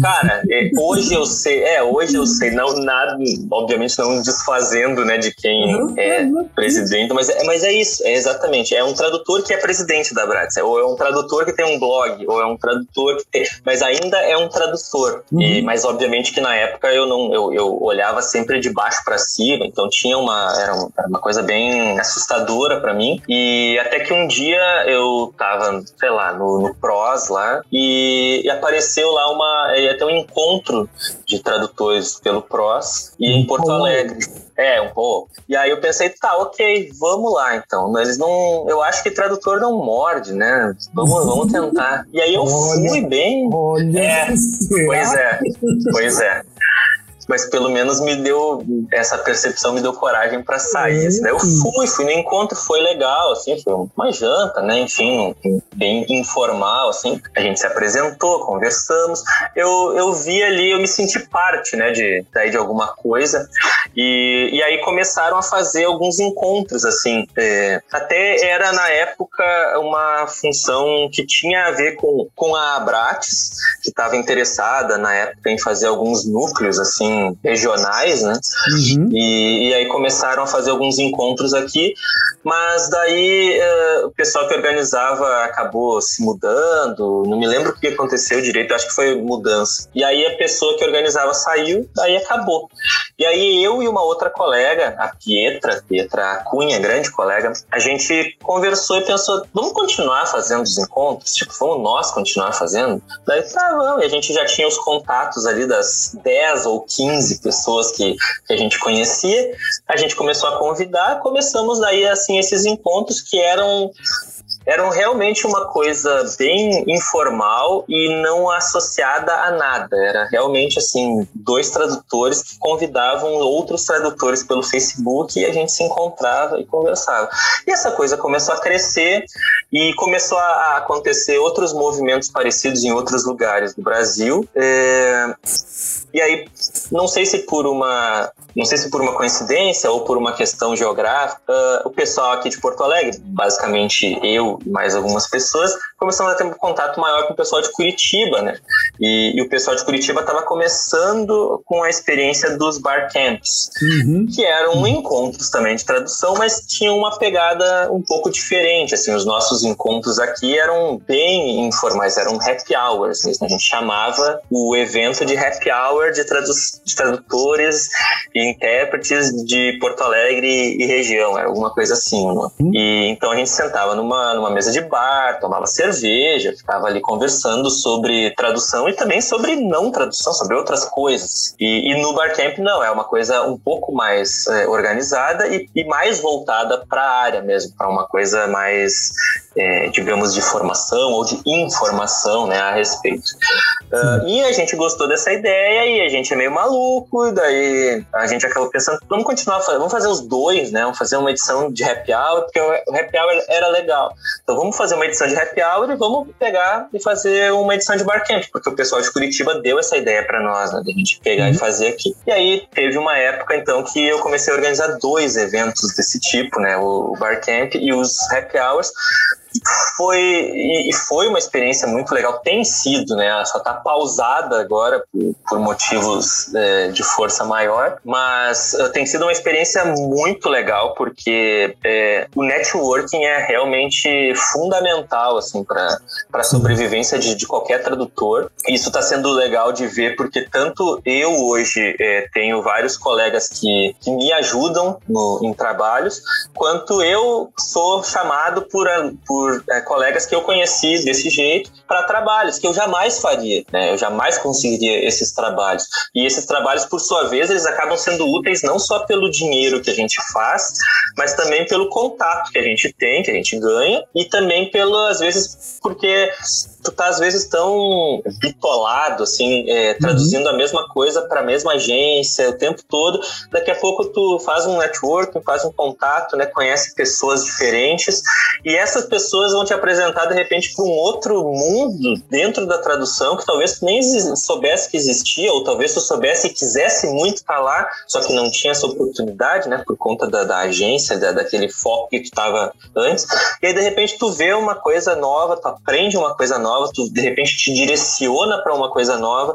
Speaker 3: Cara, é, hoje eu sei, é, hoje eu sei, não nada, obviamente não desfazendo, né, de quem uhum. é presidente, mas é, mas é isso, é exatamente, é um tradutor que é presidente da Bratz, ou é um tradutor que tem um blog, ou é um tradutor que tem, mas ainda é um tradutor. Uhum. E, mas obviamente que na época eu não, eu, eu olhava sempre de baixo para cima, então tinha uma, era uma, era uma coisa bem assustadora para mim. E até que um dia eu tava, sei lá, no, no PROS lá e, e apareceu lá uma ia ter um encontro de tradutores pelo PROS e em Porto Alegre. É, um pouco. E aí eu pensei, tá, ok, vamos lá então. Eles não. Eu acho que tradutor não morde, né? Vamos, vamos tentar. E aí eu olha, fui bem.
Speaker 1: Olha,
Speaker 3: é, pois é, pois é mas pelo menos me deu essa percepção me deu coragem para sair. Assim, né? Eu fui, fui no encontro, foi legal, assim, foi uma janta, né? Enfim, bem informal, assim. A gente se apresentou, conversamos. Eu, eu vi ali, eu me senti parte, né, de daí de alguma coisa. E, e aí começaram a fazer alguns encontros, assim. É, até era na época uma função que tinha a ver com, com a Abrates, que estava interessada na época em fazer alguns núcleos, assim, regionais, né? Uhum. E, e, aí começaram a fazer alguns encontros aqui, mas daí uh, o pessoal que organizava acabou se mudando, não me lembro o que aconteceu direito, acho que foi mudança. E aí a pessoa que organizava saiu, daí acabou. E aí eu e uma outra colega, a Pietra, Pietra Cunha, grande colega, a gente conversou e pensou, vamos continuar fazendo os encontros? Tipo, vamos nós continuar fazendo? Daí tá, vamos. E a gente já tinha os contatos ali das 10 ou 15 15 pessoas que, que a gente conhecia. A gente começou a convidar, começamos daí assim esses encontros que eram eram realmente uma coisa bem informal e não associada a nada. Era realmente assim, dois tradutores que convidavam outros tradutores pelo Facebook e a gente se encontrava e conversava. E essa coisa começou a crescer e começou a acontecer outros movimentos parecidos em outros lugares do Brasil. É... E aí, não sei se por uma, não sei se por uma coincidência ou por uma questão geográfica, uh, o pessoal aqui de Porto Alegre, basicamente eu mais algumas pessoas começamos a ter um contato maior com o pessoal de Curitiba, né? E, e o pessoal de Curitiba estava começando com a experiência dos bar camps, uhum. que eram encontros também de tradução, mas tinham uma pegada um pouco diferente. Assim, os nossos encontros aqui eram bem informais, eram happy hours mesmo. A gente chamava o evento de happy hour de, tradu de tradutores e intérpretes de Porto Alegre e região, era alguma coisa assim. Né? E então a gente sentava numa, numa mesa de bar, tomava cerveja, ficava ali conversando sobre tradução e também sobre não tradução, sobre outras coisas. E, e no Barcamp não, é uma coisa um pouco mais é, organizada e, e mais voltada para a área mesmo, para uma coisa mais é, digamos, de formação ou de informação né, a respeito. Uh, e a gente gostou dessa ideia e a gente é meio maluco, e daí a gente acabou pensando, vamos continuar, vamos fazer os dois, né? Vamos fazer uma edição de happy hour, porque o happy hour era legal. Então vamos fazer uma edição de happy hour e vamos pegar e fazer uma edição de barcamp, porque o pessoal de Curitiba deu essa ideia para nós, né? De a gente pegar uhum. e fazer aqui. E aí teve uma época, então, que eu comecei a organizar dois eventos desse tipo, né? O, o barcamp e os happy hours, foi e foi uma experiência muito legal. Tem sido né? Só tá pausada agora por, por motivos é, de força maior. Mas uh, tem sido uma experiência muito legal porque é, o networking é realmente fundamental assim para para sobrevivência de, de, qualquer tradutor. Isso está sendo legal de ver porque tanto eu hoje é, tenho vários colegas que, que me ajudam no, em trabalhos quanto eu sou chamado por, por por é, colegas que eu conheci desse jeito para trabalhos que eu jamais faria, né? Eu jamais conseguiria esses trabalhos. E esses trabalhos, por sua vez, eles acabam sendo úteis não só pelo dinheiro que a gente faz, mas também pelo contato que a gente tem, que a gente ganha, e também pelo, às vezes, porque tu tá às vezes tão bitolado, assim, é, traduzindo uhum. a mesma coisa para a mesma agência o tempo todo. Daqui a pouco tu faz um networking, faz um contato, né, conhece pessoas diferentes e essas pessoas vão te apresentar de repente para um outro mundo dentro da tradução que talvez tu nem soubesse que existia ou talvez tu soubesse e quisesse muito estar lá, só que não tinha essa oportunidade, né, por conta da, da agência, da, daquele foco que tu estava antes. E aí de repente tu vê uma coisa nova, tu aprende uma coisa nova nova, tu de repente te direciona para uma coisa nova.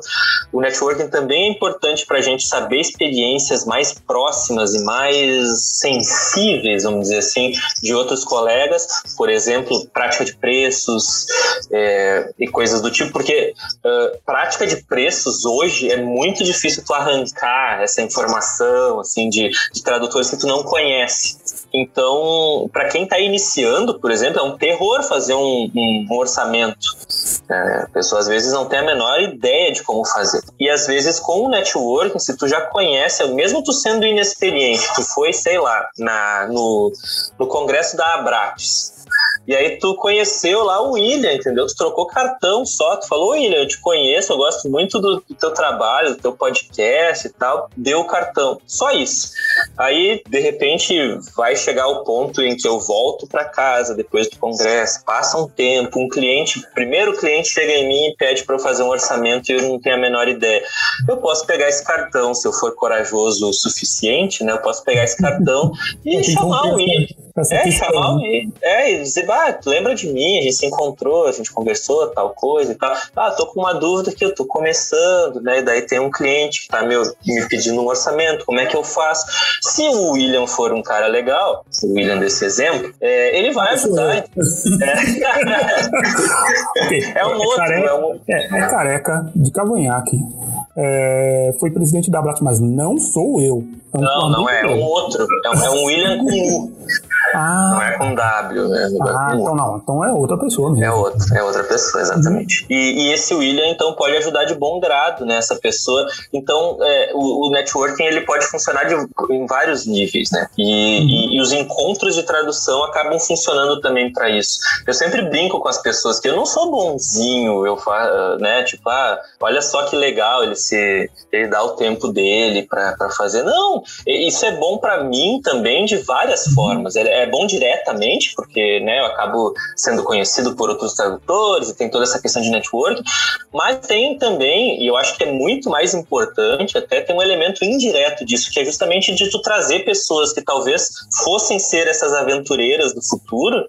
Speaker 3: O networking também é importante para a gente saber experiências mais próximas e mais sensíveis, vamos dizer assim, de outros colegas, por exemplo, prática de preços é, e coisas do tipo, porque uh, prática de preços hoje é muito difícil tu arrancar essa informação assim de, de tradutores que tu não conhece. Então, para quem está iniciando, por exemplo, é um terror fazer um, um orçamento. É, a pessoa às vezes não tem a menor ideia de como fazer. E às vezes com o networking, se tu já conhece, mesmo tu sendo inexperiente, tu foi, sei lá, na, no, no congresso da Abrates, e aí tu conheceu lá o William, entendeu? Tu trocou cartão só, tu falou, William, eu te conheço, eu gosto muito do, do teu trabalho, do teu podcast e tal. Deu o cartão. Só isso. Aí, de repente, vai chegar o ponto em que eu volto para casa depois do congresso, passa um tempo, um cliente, primeiro cliente chega em mim e pede para eu fazer um orçamento e eu não tenho a menor ideia. Eu posso pegar esse cartão, se eu for corajoso o suficiente, né? Eu posso pegar esse cartão e chamar o William. É, chamar o William. É, dizer, ah, tu lembra de mim, a gente se encontrou, a gente conversou, tal coisa e tal. Ah, tô com uma dúvida que eu tô começando, né? E daí tem um cliente que tá me, me pedindo um orçamento, como é que eu faço? Se o William for um cara legal, o William desse exemplo, é, ele vai ajudar. É.
Speaker 1: é um outro, careca, é, um... é, é careca de cavanhaque. É, foi presidente da Brat, mas não sou eu.
Speaker 3: É não, não é, é um outro. É um, é um William com. Ah. Não é com W, né?
Speaker 1: Ah, então não. Então é outra pessoa mesmo.
Speaker 3: É outra, é outra pessoa, exatamente. Uhum. E, e, esse William, então, pode ajudar de bom grado nessa né, pessoa. Então, é, o, o, networking ele pode funcionar de, em vários níveis, né? E, uhum. e, e os encontros de tradução acabam funcionando também para isso. Eu sempre brinco com as pessoas que eu não sou bonzinho, eu faço, né? Tipo, ah, olha só que legal ele se ele dá o tempo dele para fazer. Não, isso é bom para mim também de várias uhum. formas. É, é bom diretamente, porque né, eu acabo sendo conhecido por outros tradutores e tem toda essa questão de network, mas tem também, e eu acho que é muito mais importante, até tem um elemento indireto disso, que é justamente de tu trazer pessoas que talvez fossem ser essas aventureiras do futuro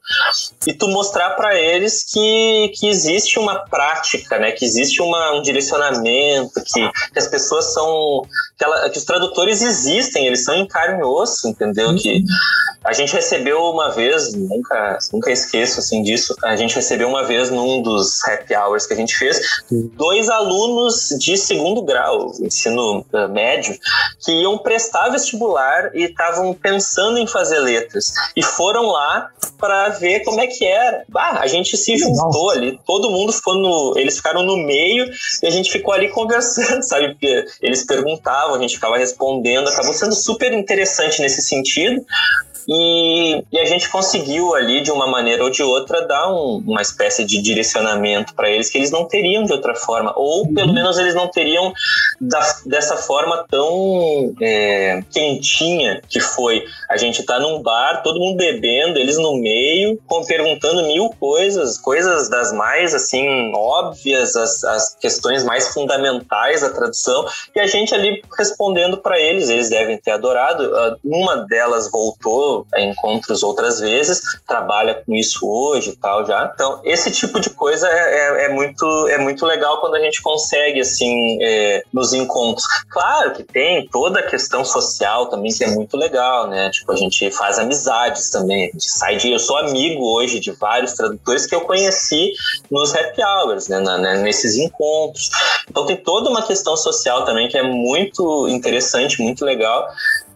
Speaker 3: e tu mostrar para eles que, que existe uma prática, né, que existe uma, um direcionamento, que, que as pessoas são. Que, ela, que, os tradutores existem, eles são em carne e osso, entendeu? Uhum. Que a gente recebeu uma vez, nunca, nunca esqueço assim disso, a gente recebeu uma vez num dos happy hours que a gente fez, dois alunos de segundo grau, ensino uh, médio, que iam prestar vestibular e estavam pensando em fazer letras. E foram lá para ver como é que era. Bah, a gente se juntou ali, todo mundo ficou no. Eles ficaram no meio e a gente ficou ali conversando, sabe? Eles perguntavam, a gente ficava respondendo, acabou sendo super interessante nesse sentido. E, e, a gente conseguiu ali, de uma maneira ou de outra, dar um, uma espécie de direcionamento para eles que eles não teriam de outra forma, ou pelo uhum. menos eles não teriam da, dessa forma tão é, quentinha que foi. A gente tá num bar, todo mundo bebendo, eles no meio, perguntando mil coisas, coisas das mais assim óbvias, as, as questões mais fundamentais da tradução, e a gente ali respondendo para eles. Eles devem ter adorado. Uma delas voltou encontros outras vezes, trabalha com isso hoje e tal já. Então, esse tipo de coisa é, é, é muito, é muito legal quando a gente consegue, assim, é, nos encontros. Claro que tem toda a questão social também que é muito legal, né? Tipo, a gente faz amizades também, a gente sai de... Eu sou amigo hoje de vários tradutores que eu conheci nos happy hours, né? Na, né? Nesses encontros. Então, tem toda uma questão social também que é muito interessante, muito legal.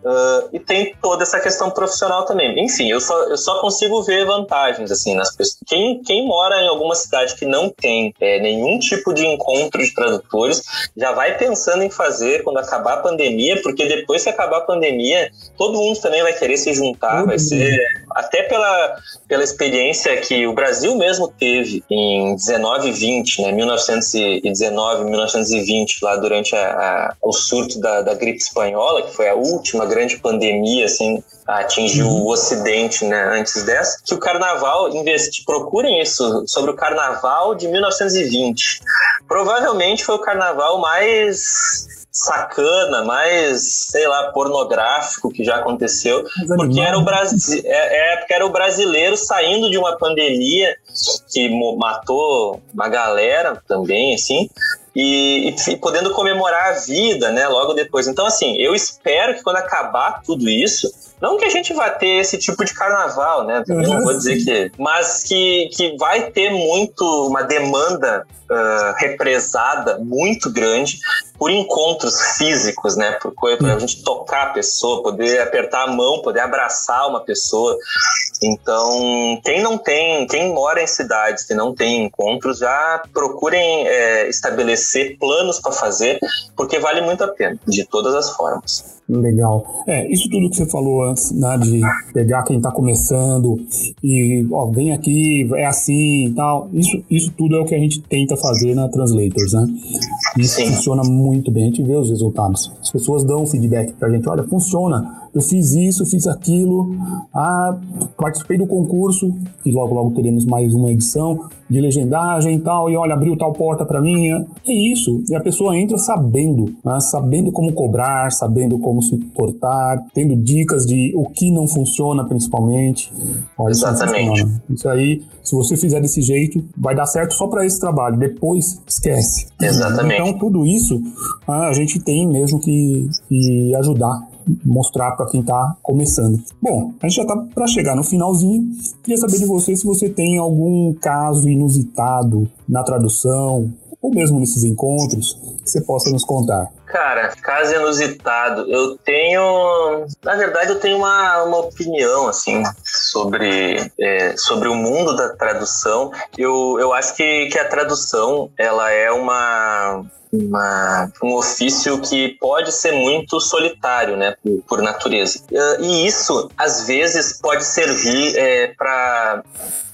Speaker 3: Uh, e tem toda essa questão profissional também. Enfim, eu só, eu só consigo ver vantagens assim nas pessoas. Quem, quem mora em alguma cidade que não tem é, nenhum tipo de encontro de tradutores já vai pensando em fazer quando acabar a pandemia, porque depois que acabar a pandemia, todo mundo também vai querer se juntar, uhum. vai ser até pela, pela experiência que o Brasil mesmo teve em 19 e 20, né, 1919, 1920, lá durante a, a, o surto da, da gripe espanhola, que foi a última grande pandemia, assim, atingiu uhum. o Ocidente, né, antes dessa, que o Carnaval, investi, procurem isso sobre o Carnaval de 1920. Provavelmente foi o Carnaval mais sacana, mais, sei lá, pornográfico que já aconteceu, porque era o Brasil, é, é, porque era o brasileiro saindo de uma pandemia que matou uma galera também, assim, e, e, podendo comemorar a vida, né, logo depois. Então, assim, eu espero que quando acabar tudo isso, não que a gente vá ter esse tipo de carnaval, né? Não vou dizer que. Mas que, que vai ter muito uma demanda uh, represada muito grande por encontros físicos, né? Por coisa a gente tocar a pessoa, poder apertar a mão, poder abraçar uma pessoa. Então, quem não tem, quem mora em cidades que não tem encontros, já procurem é, estabelecer planos para fazer, porque vale muito a pena, de todas as formas.
Speaker 1: Legal. É, isso tudo que você falou antes, né, de pegar quem está começando e, ó, vem aqui, é assim e tal, isso, isso tudo é o que a gente tenta fazer na Translators, né? Isso Sim. funciona muito bem, a gente vê os resultados. As pessoas dão feedback pra gente, olha, funciona, eu fiz isso, fiz aquilo, ah, participei do concurso, e logo logo teremos mais uma edição de legendagem e tal, e olha, abriu tal porta para mim. É isso. E a pessoa entra sabendo, né? sabendo como cobrar, sabendo como se portar, tendo dicas de o que não funciona principalmente.
Speaker 3: Olha, Exatamente.
Speaker 1: Isso, isso aí, se você fizer desse jeito, vai dar certo só para esse trabalho. Depois, esquece.
Speaker 3: Exatamente.
Speaker 1: Então, tudo isso ah, a gente tem mesmo que, que ajudar mostrar para quem está começando. Bom, a gente já está para chegar no finalzinho. Queria saber de você se você tem algum caso inusitado na tradução ou mesmo nesses encontros que você possa nos contar.
Speaker 3: Cara, caso inusitado, eu tenho. Na verdade, eu tenho uma, uma opinião, assim, sobre, é, sobre o mundo da tradução. Eu, eu acho que, que a tradução, ela é uma uma, um ofício que pode ser muito solitário, né, por, por natureza. E isso, às vezes, pode servir é, para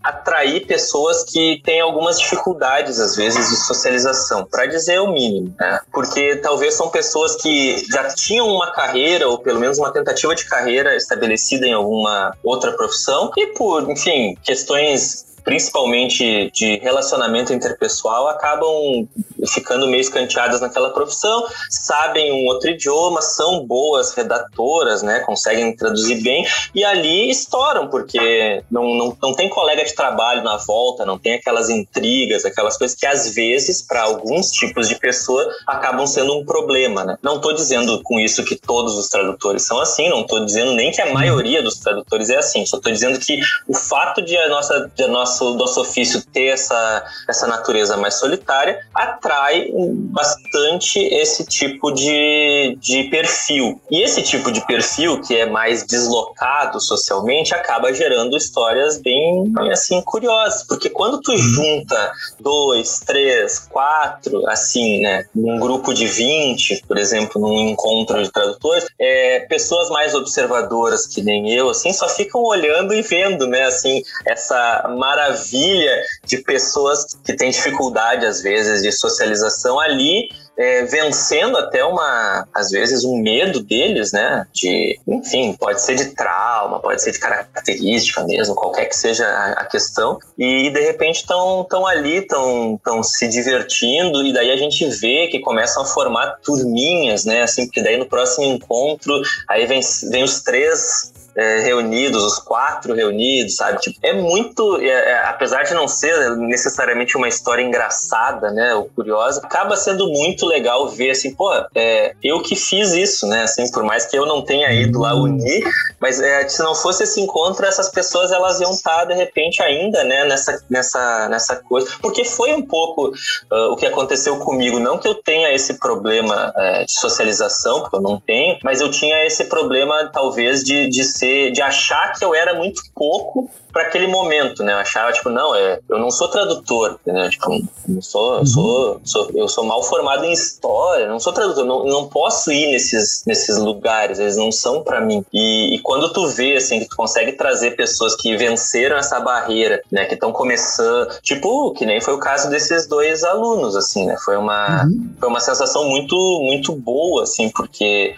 Speaker 3: atrair pessoas que têm algumas dificuldades, às vezes, de socialização, para dizer o mínimo, né? Porque talvez são pessoas que já tinham uma carreira, ou pelo menos uma tentativa de carreira estabelecida em alguma outra profissão, e por, enfim, questões principalmente de relacionamento interpessoal, acabam ficando meio escanteadas naquela profissão, sabem um outro idioma, são boas redatoras, né, conseguem traduzir bem, e ali estouram, porque não, não, não tem colega de trabalho na volta, não tem aquelas intrigas, aquelas coisas que às vezes, para alguns tipos de pessoa, acabam sendo um problema. Né? Não estou dizendo com isso que todos os tradutores são assim, não estou dizendo nem que a maioria dos tradutores é assim, só estou dizendo que o fato de a nossa, de a nossa nosso, nosso ofício ter essa, essa natureza mais solitária, atrai bastante esse tipo de, de perfil. E esse tipo de perfil, que é mais deslocado socialmente, acaba gerando histórias bem, assim, curiosas. Porque quando tu junta dois, três, quatro, assim, né, num grupo de 20, por exemplo, num encontro de tradutores, é, pessoas mais observadoras que nem eu, assim, só ficam olhando e vendo, né, assim, essa maravilha maravilha de pessoas que têm dificuldade, às vezes, de socialização ali é, vencendo até uma, às vezes, um medo deles, né? De, enfim, pode ser de trauma, pode ser de característica mesmo, qualquer que seja a, questão. E de repente estão tão ali, estão tão se divertindo, e daí a gente vê que começam a formar turminhas, né? Assim, porque daí no próximo encontro, aí vem, vem os três é, reunidos, os quatro reunidos, sabe? Tipo, é muito, é, é, apesar de não ser necessariamente uma história engraçada, né, ou curiosa, acaba sendo muito legal ver assim, pô, é, eu que fiz isso, né? Assim, por mais que eu não tenha ido lá unir, mas é, se não fosse esse encontro, essas pessoas elas iam estar tá, de repente ainda, né, nessa, nessa, nessa coisa, porque foi um pouco uh, o que aconteceu comigo. Não que eu tenha esse problema uh, de socialização, porque eu não tenho, mas eu tinha esse problema talvez de, de ser ser, de achar que eu era muito pouco para aquele momento, né? Eu achava, tipo, não, é, eu não sou tradutor, entendeu? Tipo, não sou, eu sou, sou, eu sou mal formado em história, não sou tradutor, não, não posso ir nesses, nesses lugares, eles não são para mim. E, e, quando tu vê, assim, que tu consegue trazer pessoas que venceram essa barreira, né? Que estão começando, tipo, que nem foi o caso desses dois alunos, assim, né? Foi uma, uhum. foi uma sensação muito, muito boa, assim, porque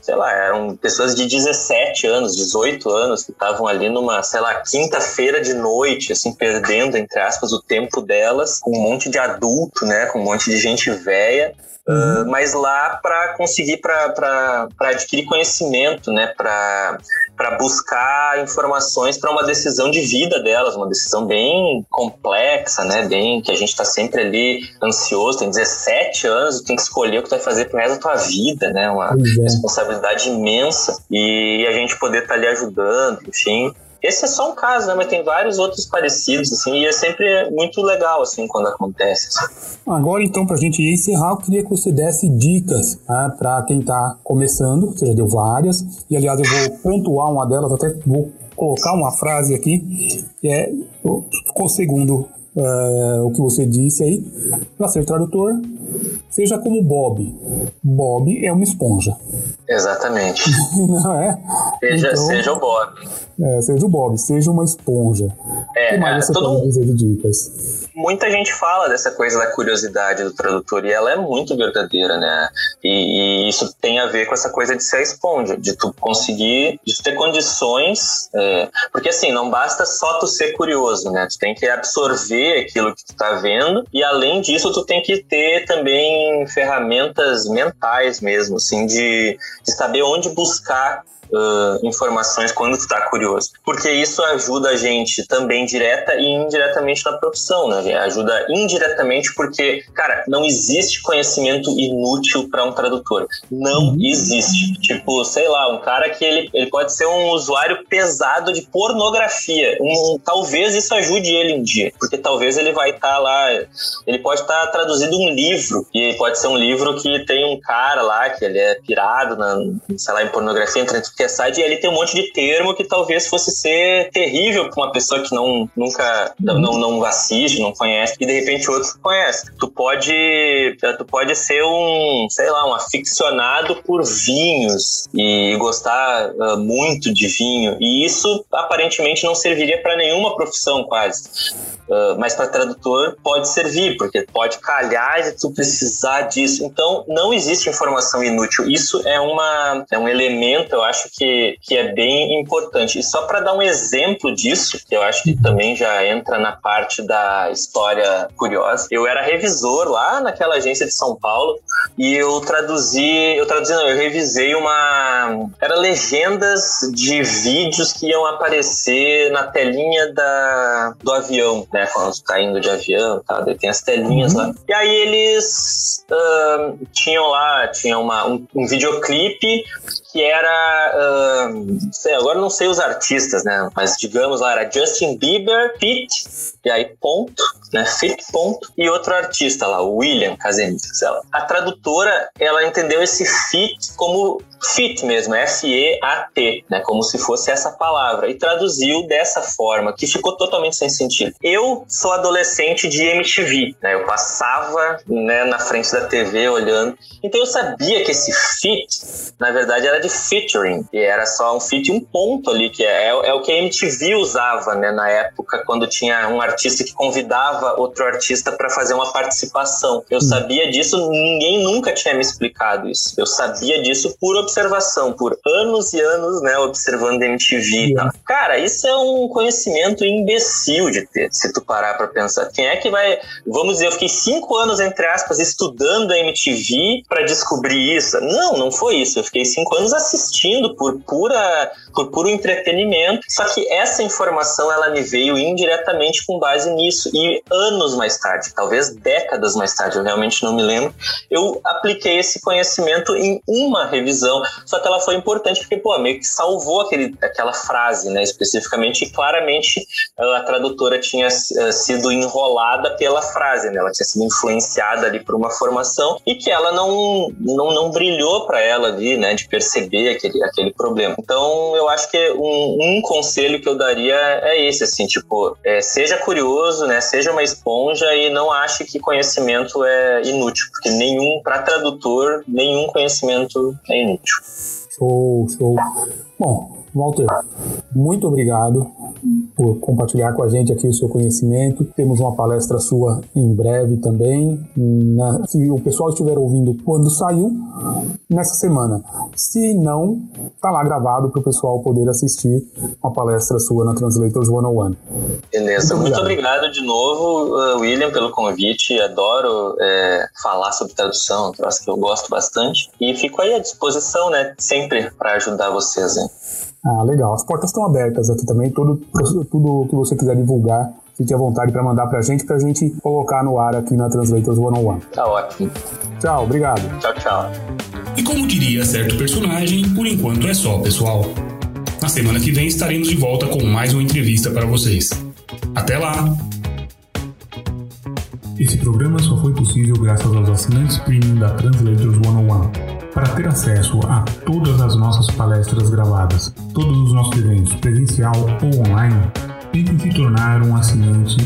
Speaker 3: sei lá, eram pessoas de 17 anos, 18 anos, que estavam ali numa, sei lá, quinta-feira de noite, assim, perdendo, entre aspas, o tempo delas, com um monte de adulto, né, com um monte de gente velha, Uhum. Uh, mas lá para conseguir para adquirir conhecimento, né, para buscar informações para uma decisão de vida delas, uma decisão bem complexa, né, bem que a gente está sempre ali ansioso, tem 17 anos, tem que escolher o que tu vai fazer pro resto da tua vida, né, uma uhum. responsabilidade imensa e a gente poder estar tá ali ajudando, enfim. Esse é só um caso, né? Mas tem vários outros parecidos, assim, e é sempre muito legal, assim, quando acontece. Assim.
Speaker 1: Agora, então, para a gente encerrar, eu queria que você desse dicas né, para quem está começando, você já deu várias, e aliás, eu vou pontuar uma delas, até vou colocar uma frase aqui, que é, ficou segundo é, o que você disse aí, para ser tradutor, seja como Bob. Bob é uma esponja.
Speaker 3: Exatamente.
Speaker 1: Não é?
Speaker 3: Seja, então, seja o Bob.
Speaker 1: É, seja o Bob, seja uma esponja. É, o que mais você todo... pode dizer de dicas?
Speaker 3: Muita gente fala dessa coisa da curiosidade do tradutor e ela é muito verdadeira, né? E, e isso tem a ver com essa coisa de ser a esponja, de tu conseguir, de tu ter condições, é, porque assim, não basta só tu ser curioso, né? Tu tem que absorver aquilo que tu tá vendo e além disso tu tem que ter também ferramentas mentais mesmo, assim, de, de saber onde buscar uh, informações quando tu tá curioso. Porque isso ajuda a gente também direta e indiretamente na profissão, né? Ajuda indiretamente porque, cara, não existe conhecimento inútil para um tradutor. Não uhum. existe. Tipo, sei lá, um cara que ele, ele pode ser um usuário pesado de pornografia. Um, talvez isso ajude ele um dia. Porque talvez ele vai estar tá lá, ele pode estar tá traduzindo um livro, e pode ser um livro que tem um cara lá que ele é pirado na, sei lá, em pornografia, entre que é site, e ali tem um monte de termo que talvez fosse ser terrível para uma pessoa que não nunca não, não assiste, não conhece, e de repente outro conhece. Tu pode pode, tu pode ser um, sei lá, um aficionado por vinhos e gostar uh, muito de vinho. E isso aparentemente não serviria para nenhuma profissão quase. Uh, mas para tradutor pode servir, porque pode calhar de tu precisar disso. Então, não existe informação inútil. Isso é, uma, é um elemento, eu acho que, que é bem importante. E só para dar um exemplo disso, que eu acho que também já entra na parte da história curiosa, eu era revisor lá naquela agência de São Paulo e eu traduzi, eu traduzi não, eu revisei uma, era legendas de vídeos que iam aparecer na telinha da, do avião, né, quando tá indo de avião, tá, tem as telinhas uhum. lá. E aí eles uh, tinham lá, tinha uma, um, um videoclipe que era, uh, sei, agora não sei os artistas, né, mas digamos lá, era Justin Bieber, Pete, e aí ponto, né, Fit ponto, e outro artista lá, William Casemiro. A tradutora, ela entendeu esse fit como fit mesmo, F-E-A-T, né? Como se fosse essa palavra. E traduziu dessa forma, que ficou totalmente sem sentido. Eu sou adolescente de MTV, né? Eu passava né, na frente da TV olhando. Então eu sabia que esse fit, na verdade, era de featuring. E era só um fit, um ponto ali, que é, é, é o que a MTV usava, né? Na época, quando tinha um artista que convidava outro artista para fazer uma participação. Eu hum. sabia disso, ninguém nunca tinha me explicado isso. Eu sabia disso por observação, por anos e anos, né, observando MTV e tal. Cara, isso é um conhecimento imbecil de ter, se tu parar pra pensar. Quem é que vai. Vamos dizer, eu fiquei cinco anos, entre aspas, estudando a MTV para descobrir isso. Não, não foi isso. Eu fiquei cinco anos assistindo por pura por puro entretenimento. Só que essa informação ela me veio indiretamente com base nisso. E anos mais tarde, talvez décadas mais tarde, eu realmente não me lembro, eu apliquei esse conhecimento em uma revisão. Só que ela foi importante porque, pô, meio que salvou aquele, aquela frase, né, especificamente. E claramente a tradutora tinha uh, sido enrolada pela frase, né? Ela tinha sido influenciada ali por uma formação e que ela não, não, não brilhou para ela ali, né, de perceber aquele, aquele problema. Então, eu acho que um, um conselho que eu daria é esse, assim, tipo, é, seja curioso, né? Seja uma esponja e não ache que conhecimento é inútil, porque nenhum, para tradutor, nenhum conhecimento é inútil.
Speaker 1: Show, show. Bom, Walter, muito obrigado por compartilhar com a gente aqui o seu conhecimento. Temos uma palestra sua em breve também. Né? Se o pessoal estiver ouvindo quando saiu, nessa semana. Se não, tá lá gravado para o pessoal poder assistir a palestra sua na Translators 101.
Speaker 3: Beleza, muito obrigado, muito obrigado de novo, uh, William, pelo convite. Adoro é, falar sobre tradução, troço que eu gosto bastante. E fico aí à disposição, né, sempre para ajudar vocês. Hein?
Speaker 1: Ah, legal. As portas estão abertas aqui também. Tudo, tudo que você quiser divulgar, fique à vontade para mandar para a gente, para a gente colocar no ar aqui na Translators 101.
Speaker 3: Tá ótimo.
Speaker 1: Tchau, obrigado.
Speaker 3: Tchau, tchau.
Speaker 4: E como diria certo personagem, por enquanto é só, pessoal. Na semana que vem estaremos de volta com mais uma entrevista para vocês. Até lá! Esse programa só foi possível graças aos assinantes premium da Translators 101. Para ter acesso a todas as nossas palestras gravadas, todos os nossos eventos presencial ou online, tente se tornar um assinante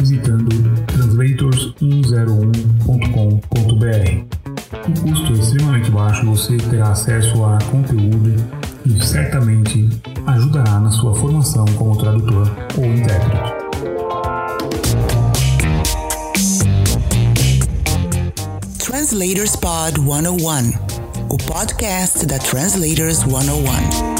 Speaker 4: visitando translators101.com.br. O custo é extremamente baixo, você terá acesso a conteúdo e certamente ajudará na sua formação como tradutor ou intérprete.
Speaker 2: Translators Pod 101 o podcast da Translators 101.